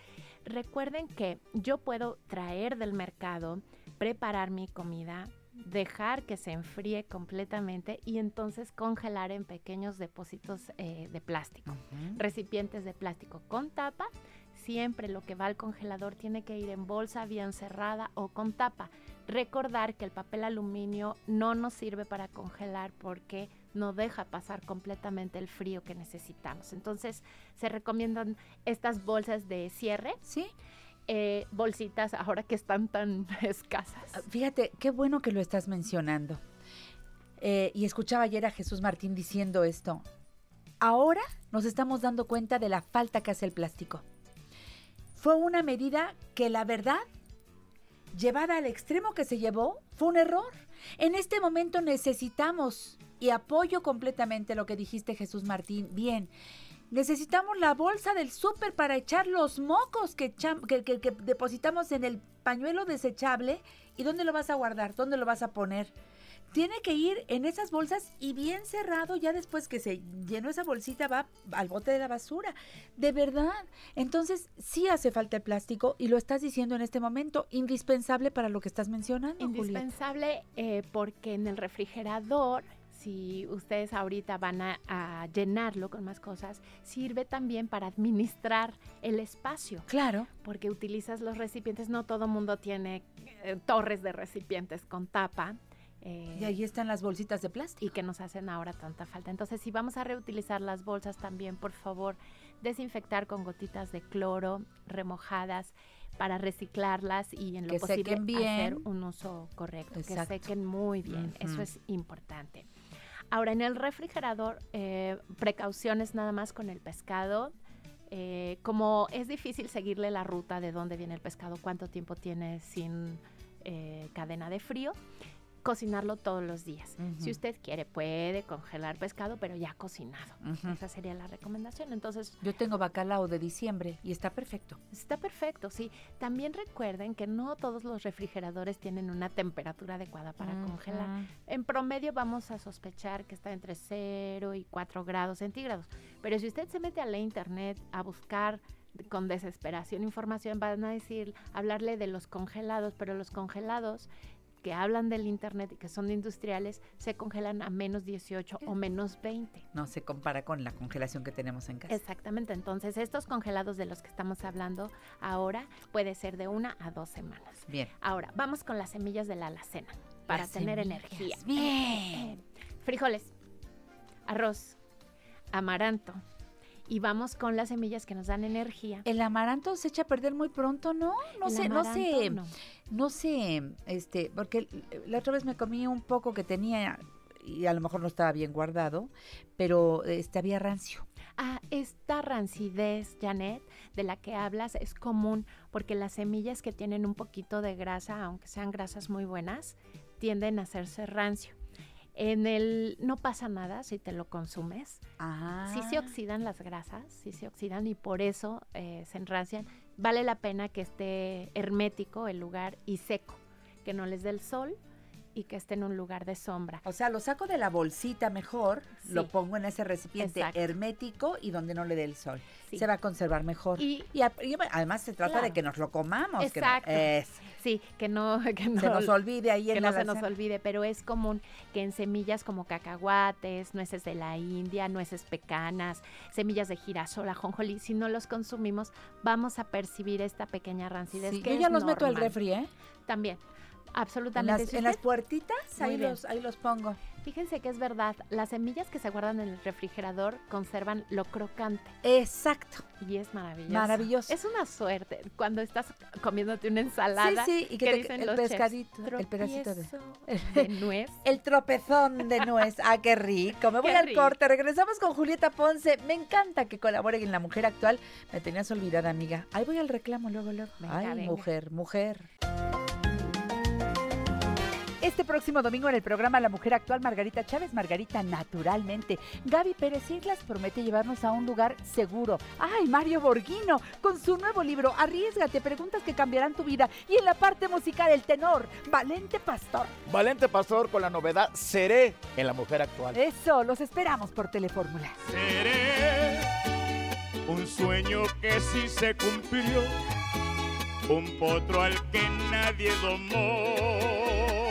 Recuerden que yo puedo traer del mercado, preparar mi comida, dejar que se enfríe completamente y entonces congelar en pequeños depósitos eh, de plástico. Recipientes de plástico con tapa. Siempre lo que va al congelador tiene que ir en bolsa bien cerrada o con tapa. Recordar que el papel aluminio no nos sirve para congelar porque no deja pasar completamente el frío que necesitamos. Entonces se recomiendan estas bolsas de cierre. Sí. Eh, bolsitas ahora que están tan escasas. Fíjate, qué bueno que lo estás mencionando. Eh, y escuchaba ayer a Jesús Martín diciendo esto. Ahora nos estamos dando cuenta de la falta que hace el plástico. Fue una medida que la verdad, llevada al extremo que se llevó, fue un error. En este momento necesitamos, y apoyo completamente lo que dijiste Jesús Martín, bien, necesitamos la bolsa del súper para echar los mocos que, que depositamos en el pañuelo desechable. ¿Y dónde lo vas a guardar? ¿Dónde lo vas a poner? Tiene que ir en esas bolsas y bien cerrado, ya después que se llenó esa bolsita va al bote de la basura. De verdad. Entonces, sí hace falta el plástico y lo estás diciendo en este momento, indispensable para lo que estás mencionando. Indispensable eh, porque en el refrigerador, si ustedes ahorita van a, a llenarlo con más cosas, sirve también para administrar el espacio. Claro. Porque utilizas los recipientes, no todo mundo tiene eh, torres de recipientes con tapa. Eh, Y ahí están las bolsitas de plástico. y que nos hacen ahora tanta falta. Entonces, si vamos a reutilizar las bolsas también, por favor, desinfectar con gotitas de cloro remojadas para reciclarlas y en lo Que posible bien. hacer un uso correcto, Exacto. que sequen muy bien. Eso es importante. Ahora, en el refrigerador, eh, precauciones nada más con el pescado. Eh, como es difícil seguirle la ruta de dónde viene el pescado, cuánto tiempo tiene sin eh, cadena de frío, cocinarlo todos los días. Ujú. Si usted quiere, puede congelar pescado, pero ya cocinado. Ujú. Esa sería la recomendación. Entonces, Yo tengo bacalao de diciembre y está perfecto. Está perfecto, sí. También recuerden que no todos los refrigeradores tienen una temperatura adecuada para Ujú. congelar. En promedio vamos a sospechar que está entre 0 y 4 grados centígrados. Pero si usted se mete a la internet a buscar con desesperación información, van a decir, hablarle de los congelados, pero los congelados que hablan del internet y que son industriales se congelan a menos 18 o menos 20. No se compara con la congelación que tenemos en casa. Exactamente, entonces estos congelados de los que estamos hablando ahora puede ser de una a dos semanas. Bien. Ahora, vamos con las semillas de la alacena para Las tener semillas, energía. bien. Frijoles, arroz, amaranto. Y vamos con las semillas que nos dan energía. El amaranto se echa a perder muy pronto, ¿no? No El sé, no sé, amaranto, no. sé, este, porque la otra vez me comí un poco que tenía y a lo mejor no estaba bien guardado, pero este había rancio. Ah, esta rancidez, Janet, de la que hablas es común porque las semillas que tienen un poquito de grasa, aunque sean grasas muy buenas, tienden a hacerse rancio. En el no pasa nada si te lo consumes. Ah. Sí se oxidan las grasas, sí se oxidan y por eso eh, se enrancian. Vale la pena que esté hermético el lugar y seco, que no les dé el sol y que esté en un lugar de sombra. O sea, lo saco de la bolsita mejor, lo pongo en ese recipiente Exacto. hermético y donde no le dé el sol. Sí. Se va a conservar mejor. Y- a- y además se trata de que nos lo comamos. que no- Exacto. es- Sí, que no, que no Se nos olvide ahí que en no la se nos olvide, pero es común que en semillas como cacahuates, nueces de la India, nueces pecanas, semillas de girasol, ajonjolí, si no los consumimos, vamos a percibir esta pequeña rancidez Sí, que yo es ya los meto al refri, ¿eh? También. En Absolutamente. las, en las puertitas, ahí los, ahí los pongo. Fíjense que es verdad, las semillas que se guardan en el refrigerador conservan lo crocante. Exacto. Y es maravilloso. Maravilloso. Es una suerte cuando estás comiéndote una ensalada. Sí, sí, y que te- dicen el los chefs, pescadito, el pedacito de- "Tropiezo de nuez. El tropezón de nuez. Ah, qué rico. Me voy Qué al rico. corte. Regresamos con Julieta Ponce. Me encanta que colabore en La Mujer Actual. Me tenías olvidada, amiga. Ahí voy al reclamo luego, luego. Venga, Ay, venga. mujer, mujer. Este próximo domingo en el programa La Mujer Actual, Margarita Chávez, Margarita Naturalmente. Gaby Pérez Islas promete llevarnos a un lugar seguro. ¡Ay, Mario Borghino! Con su nuevo libro, Arriesgate, preguntas que cambiarán tu vida. Y en la parte musical, el tenor, Valente Pastor. Valente Pastor con la novedad Seré en la mujer actual. Eso, los esperamos por Telefórmula. Seré un sueño que sí se cumplió, un potro al que nadie domó,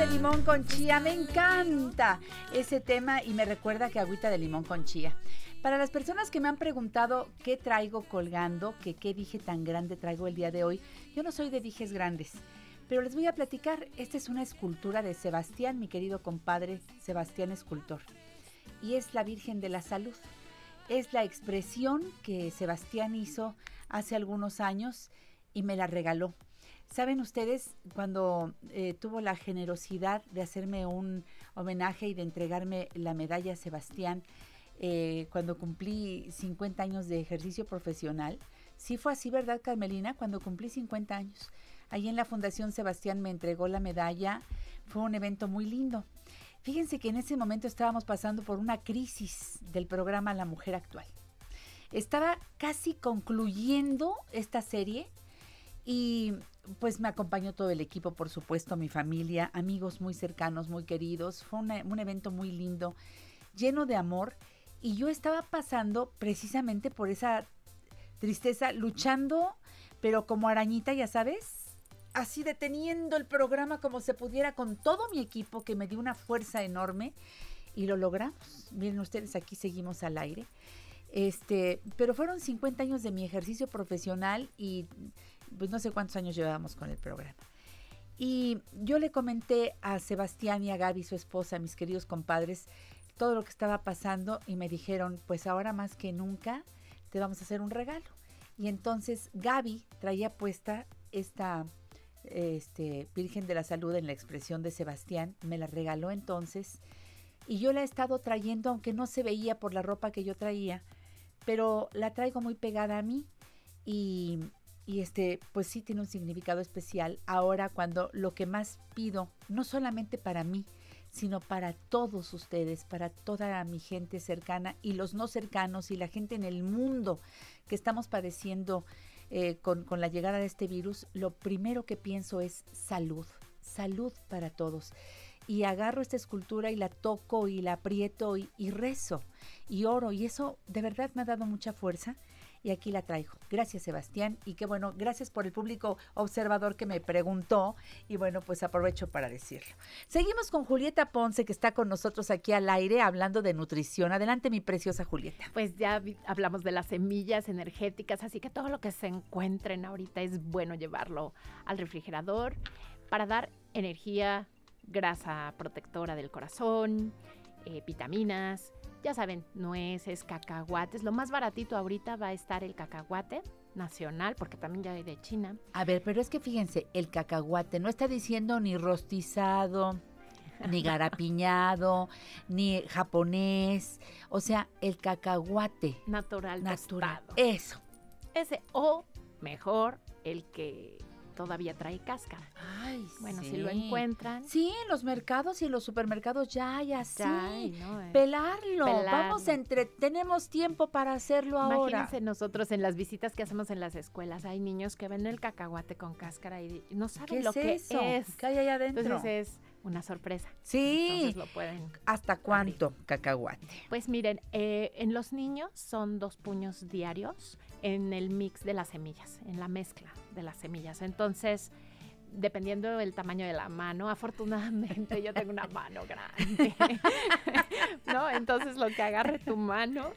De limón con chía, me encanta ese tema y me recuerda que agüita de limón con chía. Para las personas que me han preguntado qué traigo colgando, que qué dije tan grande traigo el día de hoy, yo no soy de dijes grandes, pero les voy a platicar, esta es una escultura de Sebastián, mi querido compadre Sebastián escultor, y es la Virgen de la Salud. Es la expresión que Sebastián hizo hace algunos años y me la regaló. Saben ustedes, cuando eh, tuvo la generosidad de hacerme un homenaje y de entregarme la medalla Sebastián, eh, cuando cumplí 50 años de ejercicio profesional, sí fue así, ¿verdad, Carmelina? Cuando cumplí 50 años. Ahí en la Fundación Sebastián me entregó la medalla, fue un evento muy lindo. Fíjense que en ese momento estábamos pasando por una crisis del programa La Mujer Actual. Estaba casi concluyendo esta serie y pues me acompañó todo el equipo, por supuesto, mi familia, amigos muy cercanos, muy queridos. Fue un evento muy lindo, lleno de amor. Y yo estaba pasando precisamente por esa tristeza, luchando, pero como arañita, ya sabes, así deteniendo el programa como se pudiera con todo mi equipo que me dio una fuerza enorme y lo logramos. Miren ustedes, aquí seguimos al aire. Este, pero fueron 50 años de mi ejercicio profesional y pues no sé cuántos años llevábamos con el programa. Y yo le comenté a Sebastián y a Gaby, su esposa, mis queridos compadres, todo lo que estaba pasando y me dijeron, pues ahora más que nunca te vamos a hacer un regalo. Y entonces Gaby traía puesta esta este, Virgen de la Salud en la expresión de Sebastián, me la regaló entonces y yo la he estado trayendo, aunque no se veía por la ropa que yo traía, pero la traigo muy pegada a mí y, y este, pues sí tiene un significado especial ahora cuando lo que más pido, no solamente para mí, sino para todos ustedes, para toda mi gente cercana y los no cercanos y la gente en el mundo que estamos padeciendo eh, con, la llegada de este virus, lo primero que pienso es salud, salud para todos. Y agarro esta escultura y la toco y la aprieto y rezo y oro y eso de verdad me ha dado mucha fuerza y aquí la traigo. Gracias Sebastián y qué bueno, gracias por el público observador que me preguntó y bueno, pues aprovecho para decirlo. Seguimos con Julieta Ponce que está con nosotros aquí al aire hablando de nutrición. Adelante mi preciosa Julieta. Pues ya hablamos de las semillas energéticas, así que todo lo que se encuentren ahorita es bueno llevarlo al refrigerador para dar energía, grasa protectora del corazón eh, vitaminas, ya saben, nueces, cacahuates. Lo más baratito ahorita va a estar el cacahuate nacional, porque también ya hay de China. A ver, pero es que fíjense, el cacahuate no está diciendo ni rostizado, ni garapiñado, ni japonés. O sea, el cacahuate. Natural, Natural. tostado. Eso. Ese, o mejor, el que todavía trae cáscara. Ay, Bueno, si lo encuentran. Sí, en los mercados y en los supermercados ya hay así. Ya hay, ¿no? Eh, Pelarlo. Vamos a entre... Tenemos tiempo para hacerlo ahora. Imagínense nosotros en las visitas que hacemos en las escuelas, hay niños que ven el cacahuate con cáscara y no saben ¿Qué lo es que eso? es. ¿Qué hay allá adentro? Entonces es una sorpresa. Sí. Entonces lo pueden. ¿Hasta cuánto cacahuate? Pues miren, eh, en los niños son dos puños diarios en el mix de las semillas, en la mezcla de las semillas. Entonces, dependiendo del tamaño de la mano, afortunadamente yo tengo una mano grande, ¿no? Entonces lo que agarre tu mano,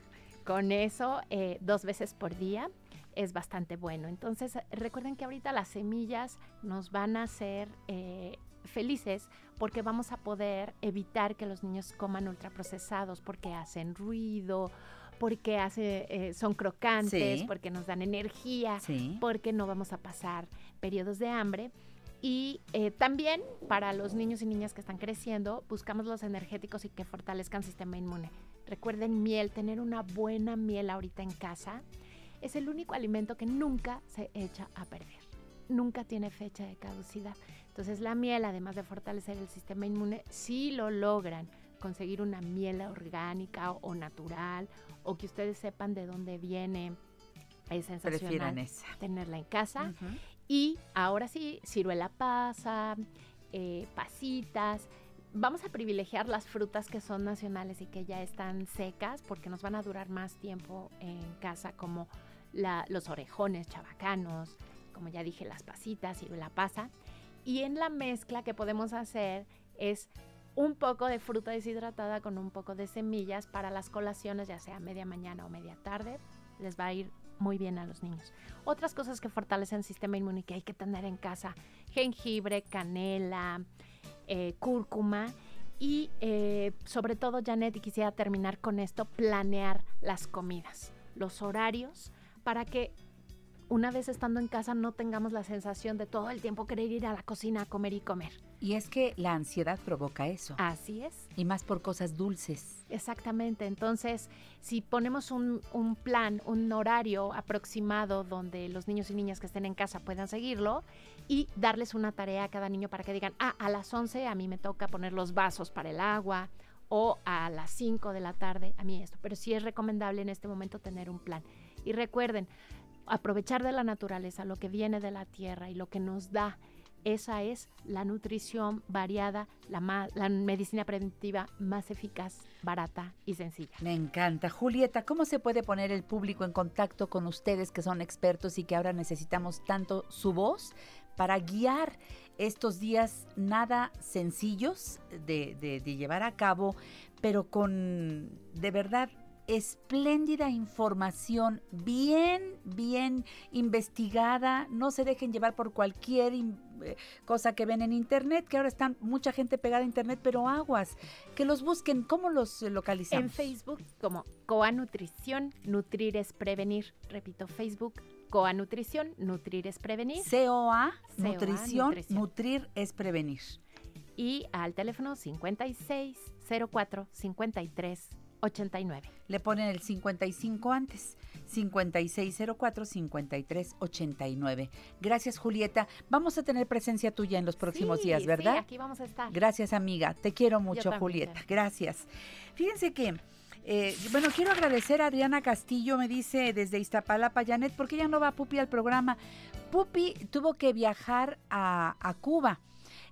con eso eh, dos veces por día es bastante bueno. Entonces recuerden que ahorita las semillas nos van a hacer eh, felices porque vamos a poder evitar que los niños coman ultraprocesados porque hacen ruido, porque hace, eh, son crocantes, Sí. porque nos dan energía, Sí. porque no vamos a pasar periodos de hambre. Y eh, también para los niños y niñas que están creciendo, buscamos los energéticos y que fortalezcan el sistema inmune. Recuerden miel, tener una buena miel ahorita en casa es el único alimento que nunca se echa a perder. Nunca tiene fecha de caducidad. Entonces la miel, además de fortalecer el sistema inmune, si lo logran conseguir una miel orgánica o, o natural o que ustedes sepan de dónde viene, es sensacional esa. tenerla en casa. Y ahora sí, ciruela pasa, eh, pasitas. Vamos a privilegiar las frutas que son nacionales y que ya están secas porque nos van a durar más tiempo en casa, como la- los orejones chabacanos, como ya dije, las pasitas, ciruela pasa. Y en la mezcla que podemos hacer es un poco de fruta deshidratada con un poco de semillas para las colaciones, ya sea media mañana o media tarde. Les va a ir muy bien a los niños. Otras cosas que fortalecen el sistema inmune que hay que tener en casa, jengibre, canela, eh, cúrcuma y eh, sobre todo, Janet, y quisiera terminar con esto, planear las comidas, los horarios, para que una vez estando en casa no tengamos la sensación de todo el tiempo querer ir a la cocina a comer y comer. Y es que la ansiedad provoca eso. Así es. Y más por cosas dulces. Exactamente, entonces si ponemos un, un plan, un horario aproximado donde los niños y niñas que estén en casa puedan seguirlo y darles una tarea a cada niño para que digan, ah, a las 11 a mí me toca poner los vasos para el agua o a las 5 de la tarde a mí esto, pero sí es recomendable en este momento tener un plan. Y recuerden, aprovechar de la naturaleza, lo que viene de la tierra y lo que nos da. Esa es la nutrición variada, la, la medicina preventiva más eficaz, barata y sencilla. Me encanta. Julieta, ¿cómo se puede poner el público en contacto con ustedes que son expertos y que ahora necesitamos tanto su voz para guiar estos días nada sencillos de- de llevar a cabo, pero con de verdad espléndida información, bien, bien investigada. No se dejen llevar por cualquier eh, cosa que ven en internet, que ahora están mucha gente pegada a internet, pero aguas, que los busquen. ¿Cómo los eh, localizamos? En Facebook como Coa Nutrición, Nutrir es Prevenir. Repito, Facebook Coa Nutrición, Nutrir es Prevenir. COA, nutrición, nutrición. nutrir es prevenir. Y al teléfono 5604 53 89. Le ponen el 55 antes. 5604-5389. Gracias, Julieta. Vamos a tener presencia tuya en los próximos Sí, días, ¿verdad? Sí, aquí vamos a estar. Gracias, amiga. Te quiero mucho, también, Julieta. Gracias. Fíjense que, eh, bueno, quiero agradecer a Adriana Castillo, me dice desde Iztapalapa, Janet, porque ella no va Pupi al programa. Pupi tuvo que viajar a, a Cuba.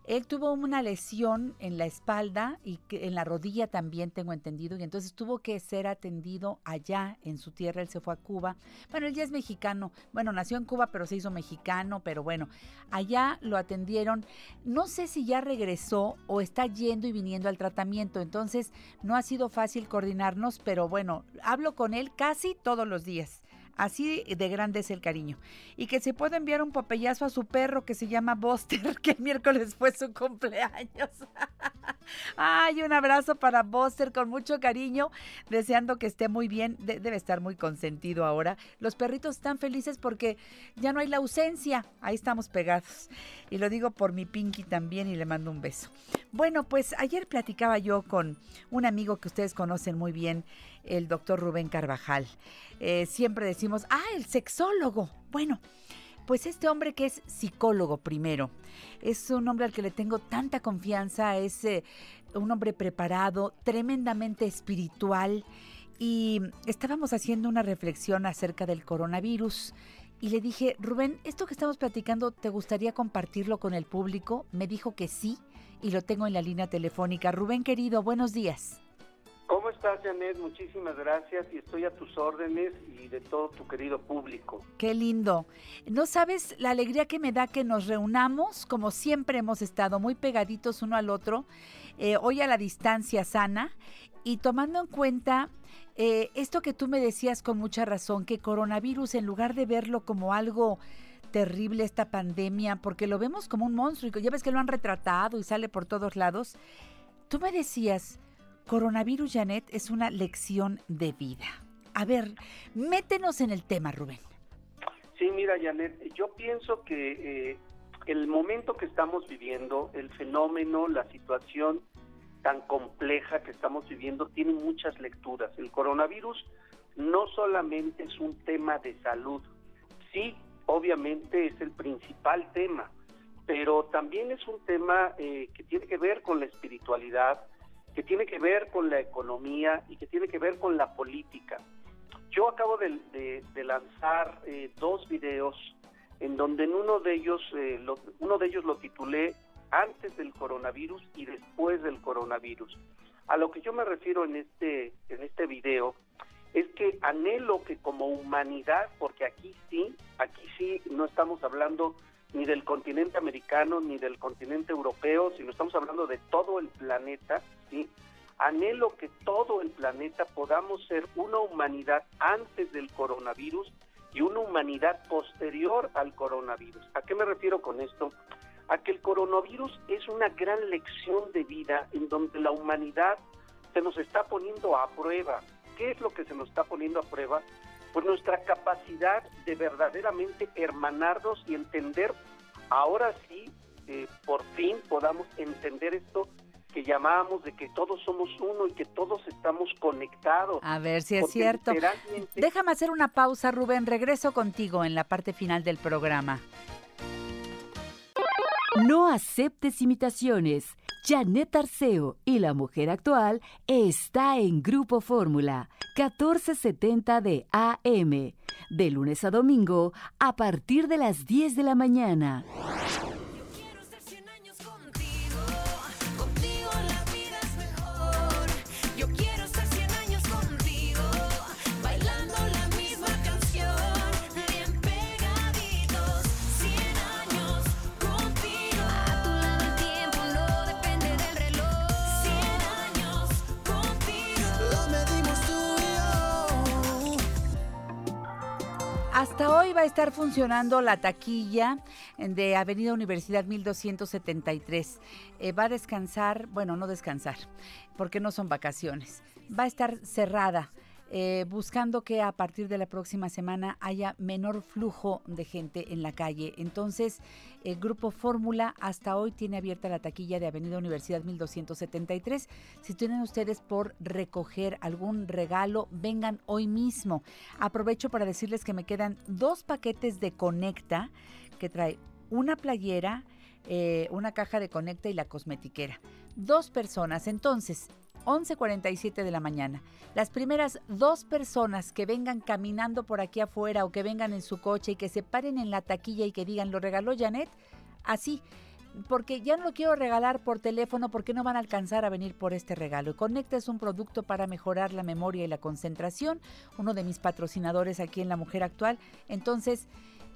Él tuvo una lesión en la espalda y en la rodilla también tengo entendido y entonces tuvo que ser atendido allá en su tierra. Él se fue a Cuba. Bueno, él ya es mexicano. Bueno, nació en Cuba pero se hizo mexicano, pero bueno, allá lo atendieron. No sé si ya regresó o está yendo y viniendo al tratamiento. Entonces no ha sido fácil coordinarnos, pero bueno, hablo con él casi todos los días. Así de grande es el cariño. Y que se puede enviar un papellazo a su perro que se llama Buster, que el miércoles fue su cumpleaños. Ay, un abrazo para Buster con mucho cariño, deseando que esté muy bien. De- debe estar muy consentido ahora. Los perritos están felices porque ya no hay la ausencia. Ahí estamos pegados. Y lo digo por mi Pinky también y le mando un beso. Bueno, pues ayer platicaba yo con un amigo que ustedes conocen muy bien, el doctor Rubén Carvajal. Eh, siempre decimos, ah, el sexólogo. Bueno. Pues este hombre que es psicólogo primero, es un hombre al que le tengo tanta confianza, es eh, un hombre preparado, tremendamente espiritual y estábamos haciendo una reflexión acerca del coronavirus y le dije, Rubén, esto que estamos platicando, ¿te gustaría compartirlo con el público? Me dijo que sí y lo tengo en la línea telefónica. Rubén querido, buenos días. ¿Cómo estás, Janet? Muchísimas gracias y estoy a tus órdenes y de todo tu querido público. Qué lindo. No sabes la alegría que me da que nos reunamos, como siempre hemos estado muy pegaditos uno al otro, eh, hoy a la distancia sana y tomando en cuenta eh, esto que tú me decías con mucha razón, que coronavirus, en lugar de verlo como algo terrible esta pandemia, porque lo vemos como un monstruo y ya ves que lo han retratado y sale por todos lados, tú me decías, coronavirus, Janet, es una lección de vida. A ver, métenos en el tema, Rubén. Sí, mira, Janet, yo pienso que eh, el momento que estamos viviendo, el fenómeno, la situación tan compleja que estamos viviendo, tiene muchas lecturas. El coronavirus no solamente es un tema de salud, sí, obviamente es el principal tema, pero también es un tema eh, que tiene que ver con la espiritualidad, que tiene que ver con la economía y que tiene que ver con la política. Yo acabo de, lanzar eh, dos videos en donde en uno de ellos, eh, lo- uno de ellos lo titulé antes del coronavirus y después del coronavirus. A lo que yo me refiero en este, en este video es que anhelo que como humanidad, porque aquí sí, aquí sí no estamos hablando ni del continente americano ni del continente europeo, sino estamos hablando de todo el planeta, ¿sí? Anhelo que todo el planeta podamos ser una humanidad antes del coronavirus y una humanidad posterior al coronavirus. ¿A qué me refiero con esto? A que el coronavirus es una gran lección de vida en donde la humanidad se nos está poniendo a prueba. ¿Qué es lo que se nos está poniendo a prueba? Pues nuestra capacidad de verdaderamente hermanarnos y entender, ahora sí, eh, por fin podamos entender esto que llamábamos de que todos somos uno y que todos estamos conectados. A ver si es Porque cierto. literalmente- Déjame hacer una pausa, Rubén. Regreso contigo en la parte final del programa. No aceptes imitaciones. Janet Arceo y la mujer actual está en Grupo Fórmula 1470 de AM. De lunes a domingo a partir de las 10 de la mañana. Hasta hoy va a estar funcionando la taquilla de Avenida Universidad 1273. Eh, va a descansar, bueno, no descansar, porque no son vacaciones. Va a estar cerrada, eh, buscando que a partir de la próxima semana haya menor flujo de gente en la calle. Entonces, el Grupo Fórmula hasta hoy tiene abierta la taquilla de Avenida Universidad 1273. Si tienen ustedes por recoger algún regalo, vengan hoy mismo. Aprovecho para decirles que me quedan dos paquetes de Conecta que trae una playera, eh, una caja de Conecta y la cosmetiquera. Dos personas. Entonces, 11.47 de la mañana. Las primeras dos personas que vengan caminando por aquí afuera o que vengan en su coche y que se paren en la taquilla y que digan, lo regaló Janet, así. Porque ya no lo quiero regalar por teléfono porque no van a alcanzar a venir por este regalo. Conecta es un producto para mejorar la memoria y la concentración, uno de mis patrocinadores aquí en La Mujer Actual. Entonces,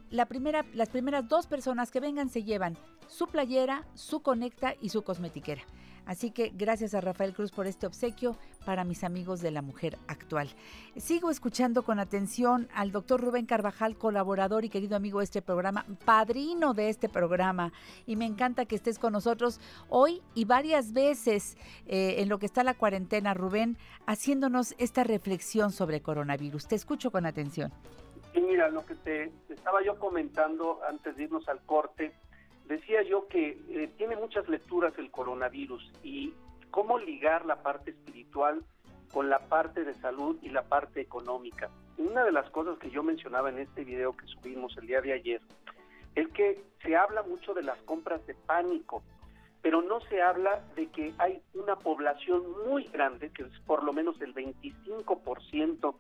la primera, las primeras dos personas que vengan se llevan su playera, su conecta y su cosmetiquera. Así que gracias a Rafael Cruz por este obsequio para mis amigos de la mujer actual. Sigo escuchando con atención al doctor Rubén Carvajal, colaborador y querido amigo de este programa, padrino de este programa. Y me encanta que estés con nosotros hoy y varias veces eh, en lo que está la cuarentena, Rubén, haciéndonos esta reflexión sobre coronavirus. Te escucho con atención. Y mira, lo que te estaba yo comentando antes de irnos al corte, decía yo que eh, tiene muchas lecturas el coronavirus y cómo ligar la parte espiritual con la parte de salud y la parte económica. Una de las cosas que yo mencionaba en este video que subimos el día de ayer es que se habla mucho de las compras de pánico, pero no se habla de que hay una población muy grande, que es por lo menos el 25%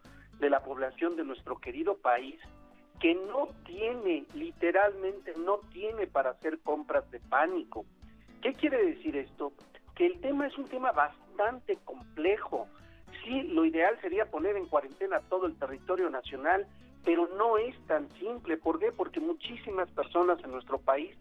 de la población de nuestro querido país, que no tiene, literalmente no tiene para hacer compras de pánico. ¿Qué quiere decir esto? Que el tema es un tema bastante complejo. Sí, lo ideal sería poner en cuarentena todo el territorio nacional, pero no es tan simple. ¿Por qué? Porque muchísimas personas en nuestro país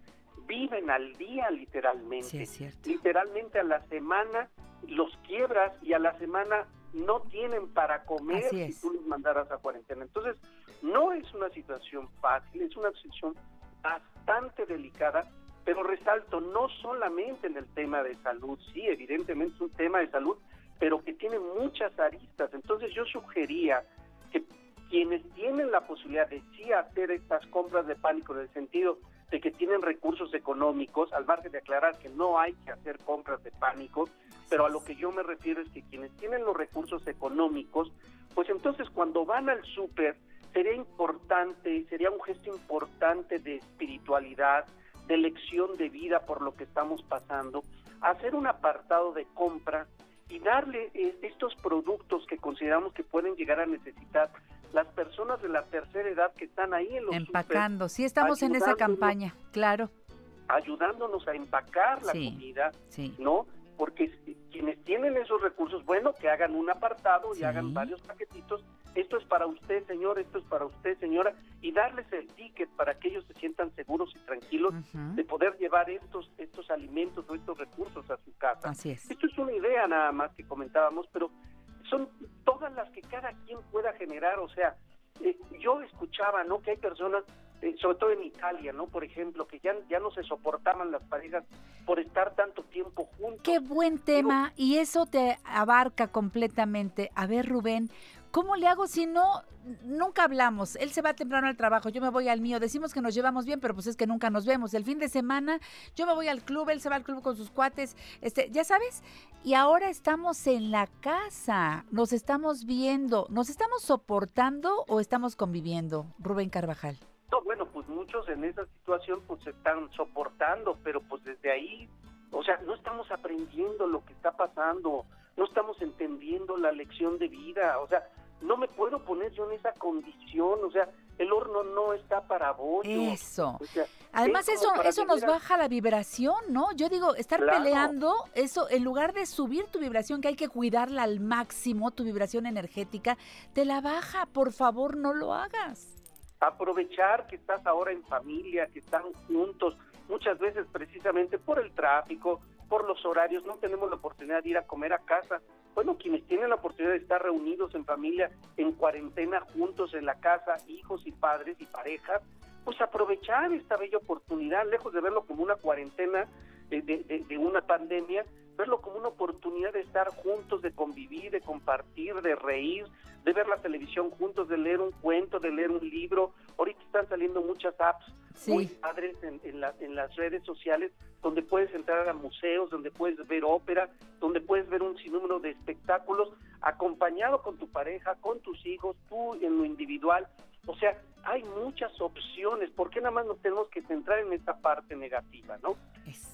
viven al día literalmente. Sí, es cierto. Literalmente a la semana los quiebras y a la semana no tienen para comer si tú los mandaras a cuarentena. Entonces, no es una situación fácil, es una situación bastante delicada, pero resalto, no solamente en el tema de salud, sí, evidentemente es un tema de salud, pero que tiene muchas aristas. Entonces yo sugería que quienes tienen la posibilidad de sí hacer estas compras de pánico en el sentido de que tienen recursos económicos, al margen de aclarar que no hay que hacer compras de pánico, pero a lo que yo me refiero es que quienes tienen los recursos económicos, pues entonces cuando van al súper, sería importante, sería un gesto importante de espiritualidad, de lección de vida por lo que estamos pasando, hacer un apartado de compra y darle eh, estos productos que consideramos que pueden llegar a necesitar las personas de la tercera edad que están ahí en los Empacando. súper, Sí, estamos en esa campaña, claro. ayudándonos a empacar la Sí, comida, sí. ¿no? Porque quienes tienen esos recursos, bueno, que hagan un apartado y Sí. hagan varios paquetitos. Esto es para usted, señor, esto es para usted, señora, y darles el ticket para que ellos se sientan seguros y tranquilos de poder llevar estos estos alimentos o estos recursos a su casa. Así es. Esto es una idea nada más que comentábamos, pero son todas las que cada quien pueda generar. O sea, eh, yo escuchaba, ¿no? Que hay personas, eh, sobre todo en Italia, ¿no? Por ejemplo, que ya, ya no se soportaban las parejas por estar tanto tiempo juntos. Qué buen tema y eso te abarca completamente. A ver, Rubén, ¿cómo le hago si no, nunca hablamos? Él se va temprano al trabajo, yo me voy al mío. Decimos que nos llevamos bien, pero pues es que nunca nos vemos. El fin de semana yo me voy al club, él se va al club con sus cuates, este, ya sabes. Y ahora estamos en la casa, nos estamos viendo, ¿nos estamos soportando o estamos conviviendo, Rubén Carvajal? No, bueno, pues muchos en esa situación pues se están soportando, pero pues desde ahí, o sea, no estamos aprendiendo lo que está pasando, no estamos entendiendo la lección de vida, o sea, no me puedo poner yo en esa condición, o sea, el horno no está para bollo. Eso. O sea, Además, es eso, eso nos baja la vibración, ¿no? Yo digo, estar Claro. peleando, eso, en lugar de subir tu vibración, que hay que cuidarla al máximo, tu vibración energética, te la baja. Por favor, no lo hagas. aprovechar que estás ahora en familia, que están juntos, muchas veces precisamente por el tráfico, por los horarios, no tenemos la oportunidad de ir a comer a casa. Bueno, quienes tienen la oportunidad de estar reunidos en familia, en cuarentena, juntos en la casa, hijos y padres y parejas, pues aprovechar esta bella oportunidad, lejos de verlo como una cuarentena de, de- de- de una pandemia, verlo como una oportunidad de estar juntos, de convivir, de compartir, de reír, de ver la televisión juntos, de leer un cuento, de leer un libro. Ahorita están saliendo muchas apps Sí. muy padres en, en la- en las redes sociales donde puedes entrar a museos, donde puedes ver ópera, donde puedes ver un sinnúmero de espectáculos acompañado con tu pareja, con tus hijos, tú en lo individual. O sea, hay muchas opciones. ¿Por qué nada más nos tenemos que centrar en esta parte negativa, no?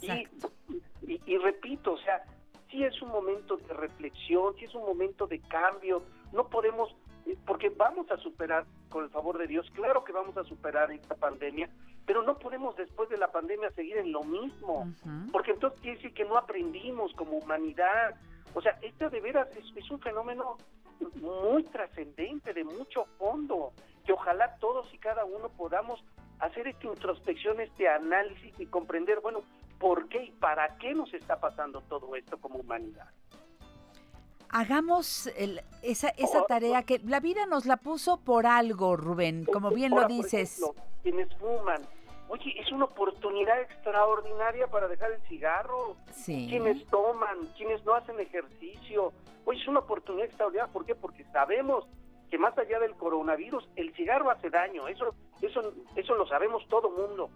Y, y, y repito, o sea, sí es un momento de reflexión, sí es un momento de cambio. No podemos, eh, porque vamos a superar, con el favor de Dios, claro que vamos a superar esta pandemia, pero no podemos después de la pandemia seguir en lo mismo, porque entonces quiere decir que no aprendimos como humanidad. O sea, esto de veras es, es un fenómeno muy trascendente, de mucho fondo, que ojalá todos y cada uno podamos hacer esta introspección, este análisis y comprender, bueno, por qué y para qué nos está pasando todo esto como humanidad. Hagamos el- esa, esa tarea que la vida nos la puso por algo, Rubén, como bien lo por dices. ejemplo, quienes fuman, oye, es una oportunidad extraordinaria para dejar el cigarro. Sí. Quienes toman, quienes no hacen ejercicio, oye, es una oportunidad extraordinaria. ¿Por qué? Porque sabemos que más allá del coronavirus, el cigarro hace daño. Eso, eso, eso lo sabemos todo mundo.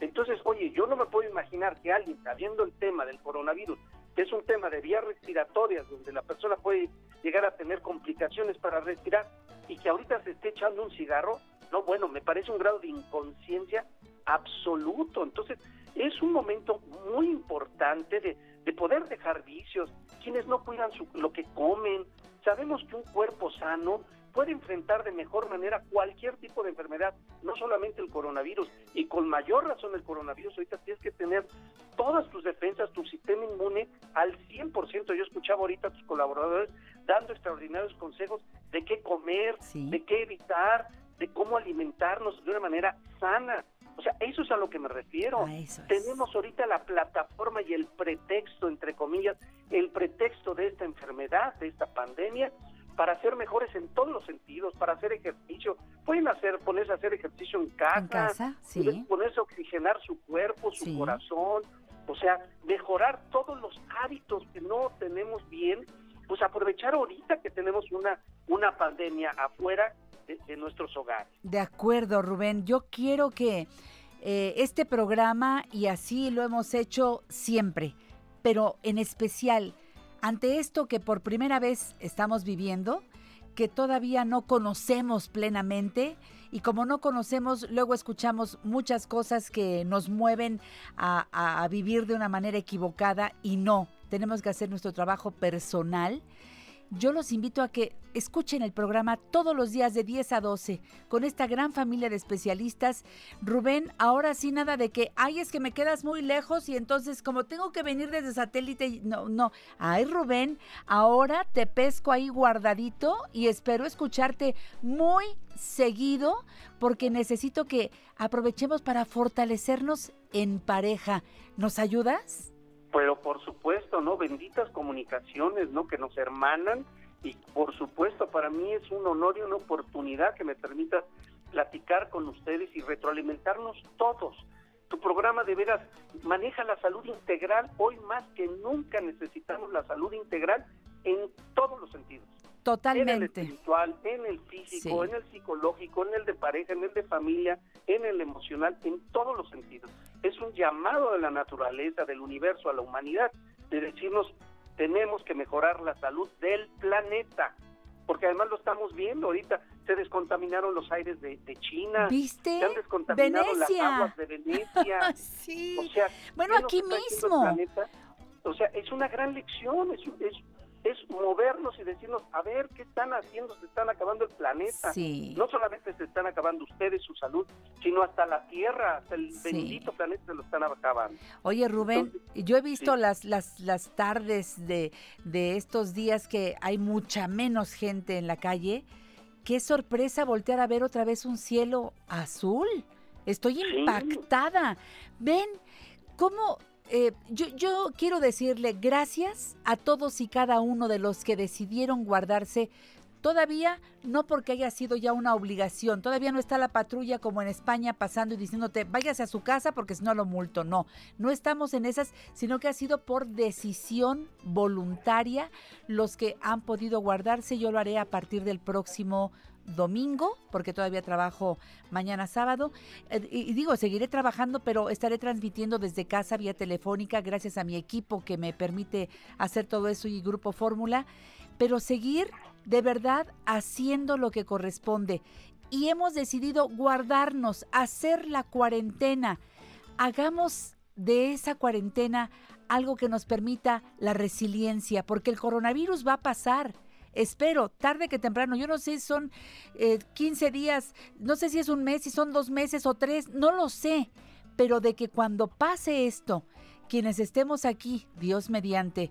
Entonces, oye, yo no me puedo imaginar que alguien, sabiendo el tema del coronavirus, que es un tema de vías respiratorias, donde la persona puede llegar a tener complicaciones para respirar, y que ahorita se esté echando un cigarro, no, bueno, me parece un grado de inconsciencia absoluto. Entonces, es un momento muy importante de, de poder dejar vicios, quienes no cuidan su- lo que comen. Sabemos que un cuerpo sano puede enfrentar de mejor manera cualquier tipo de enfermedad, no solamente el coronavirus, y con mayor razón el coronavirus, ahorita tienes que tener todas tus defensas, tu sistema inmune al 100%. Yo escuchaba ahorita a tus colaboradores dando extraordinarios consejos de qué comer, de qué evitar, de cómo alimentarnos de una manera sana. O sea, eso es a lo que me refiero. Tenemos ahorita la plataforma y el pretexto, entre comillas, el pretexto de esta enfermedad, de esta pandemia, para ser mejores en todos los sentidos, para hacer ejercicio. Pueden hacer, ponerse a hacer ejercicio en casa, En casa, sí. pueden ponerse a oxigenar su cuerpo, su Sí. corazón, o sea, mejorar todos los hábitos que no tenemos bien, pues aprovechar ahorita que tenemos una, una pandemia afuera de, de nuestros hogares. De acuerdo, Rubén. Yo quiero que eh, este programa, y así lo hemos hecho siempre, pero en especial ante esto que por primera vez estamos viviendo, que todavía no conocemos plenamente, y como no conocemos, luego escuchamos muchas cosas que nos mueven a, a- vivir de una manera equivocada y no, tenemos que hacer nuestro trabajo personal. Yo los invito a que escuchen el programa todos los días de 10 a 12 con esta gran familia de especialistas. Rubén, ahora sí nada de que, ay, es que me quedas muy lejos y entonces como tengo que venir desde satélite, no, no. Ay, Rubén, ahora te pesco ahí guardadito y espero escucharte muy seguido porque necesito que aprovechemos para fortalecernos en pareja. ¿Nos ayudas? Pero por supuesto, ¿no? Benditas comunicaciones, ¿no? Que nos hermanan y por supuesto para mí es un honor y una oportunidad que me permita platicar con ustedes y retroalimentarnos todos. Tu programa de veras maneja la salud integral. Hoy más que nunca necesitamos la salud integral en todos los sentidos. En el Totalmente. espiritual, en el físico, Sí. en el psicológico, en el de pareja, en el de familia, en el emocional, en todos los sentidos. Es un llamado de la naturaleza, del universo, a la humanidad, de decirnos, tenemos que mejorar la salud del planeta. Porque además lo estamos viendo ahorita, se descontaminaron los aires de, de China. ¿Viste? Se han descontaminado Venecia. las aguas de Venecia. sí. O sea, Bueno, ¿qué nos aquí mismo. O sea, es una gran lección, es, es, es movernos y decirnos, a ver, ¿qué están haciendo? Se están acabando el planeta. Sí. No solamente se están acabando ustedes su salud, sino hasta la Tierra, hasta el Sí. bendito planeta se lo están acabando. Oye, Rubén, yo he visto sí. las, las, las tardes de, de estos días que hay mucha menos gente en la calle. Qué sorpresa voltear a ver otra vez un cielo azul. Estoy impactada. Ven, cómo... eh, yo, yo quiero decirle gracias a todos y cada uno de los que decidieron guardarse Todavía no porque haya sido ya una obligación, todavía no está la patrulla como en España pasando y diciéndote váyase a su casa porque si no lo multo. No, no estamos en esas, sino que ha sido por decisión voluntaria los que han podido guardarse. Yo lo haré a partir del próximo domingo, porque todavía trabajo mañana sábado. Eh, y, y digo, seguiré trabajando, pero estaré transmitiendo desde casa vía telefónica, gracias a mi equipo que me permite hacer todo eso y Grupo Fórmula. Pero seguir de verdad haciendo lo que corresponde. Y hemos decidido guardarnos, hacer la cuarentena. Hagamos de esa cuarentena algo que nos permita la resiliencia, porque el coronavirus va a pasar. Espero, tarde que temprano, yo no sé si son eh, 15 días, no sé si es un mes, si son dos meses o tres, no lo sé, pero de que cuando pase esto, quienes estemos aquí, Dios mediante,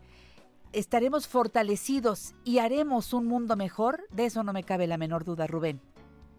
estaremos fortalecidos y haremos un mundo mejor, de eso no me cabe la menor duda, Rubén.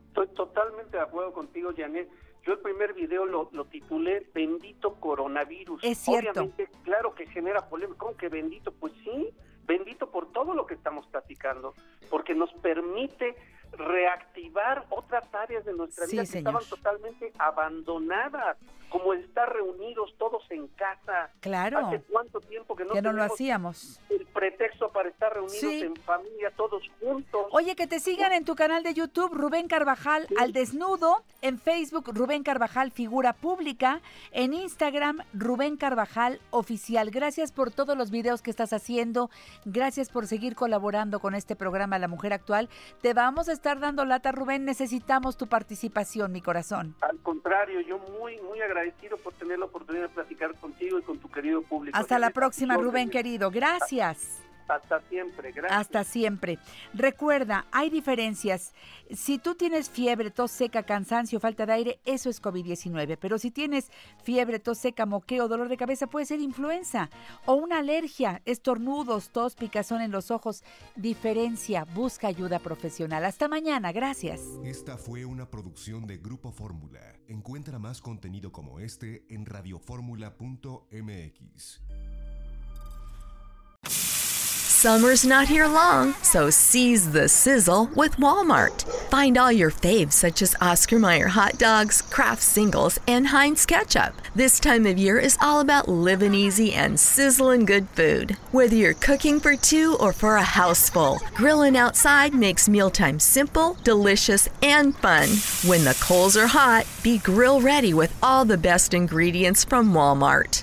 Estoy totalmente de acuerdo contigo, Janet. Yo el primer video lo, lo titulé Bendito coronavirus. Es cierto. Obviamente, claro que genera polémica. ¿Cómo que bendito? Pues sí, bendito por todo lo que estamos platicando, porque nos permite reactivar otras áreas de nuestra Sí, vida que señor. estaban totalmente abandonadas, como estar reunidos todos en casa. Claro. ¿Hace cuánto tiempo que no, que no lo hacíamos. el pretexto para estar reunidos Sí. en familia todos juntos? Oye, que te sigan en tu canal de YouTube, Rubén Carvajal al desnudo, en Facebook, Rubén Carvajal figura pública, en Instagram, Rubén Carvajal oficial. Gracias por todos los videos que estás haciendo, gracias por seguir colaborando con este programa La Mujer Actual. Te vamos a estar dando lata, Rubén, necesitamos tu participación, mi corazón. Al contrario, yo muy, muy agradecido por tener la oportunidad de platicar contigo y con tu querido público. Hasta la próxima, Rubén querido. Gracias. Hasta siempre, gracias. Hasta siempre. Recuerda, hay diferencias. Si tú tienes fiebre, tos seca, cansancio, falta de aire, eso es COVID-19. Pero si tienes fiebre, tos seca, moqueo, dolor de cabeza, puede ser influenza o una alergia, estornudos, tos, picazón en los ojos. Diferencia, busca ayuda profesional. Hasta mañana, gracias. Esta fue una producción de Grupo Fórmula. Encuentra más contenido como este en radioformula.mx. Summer's not here long, so seize the sizzle with Walmart. Find all your faves such as Oscar Mayer hot dogs, Kraft singles, and Heinz ketchup. This time of year is all about living easy and sizzling good food. Whether you're cooking for two or for a house full, grilling outside makes mealtime simple, delicious, and fun. When the coals are hot, be grill ready with all the best ingredients from Walmart.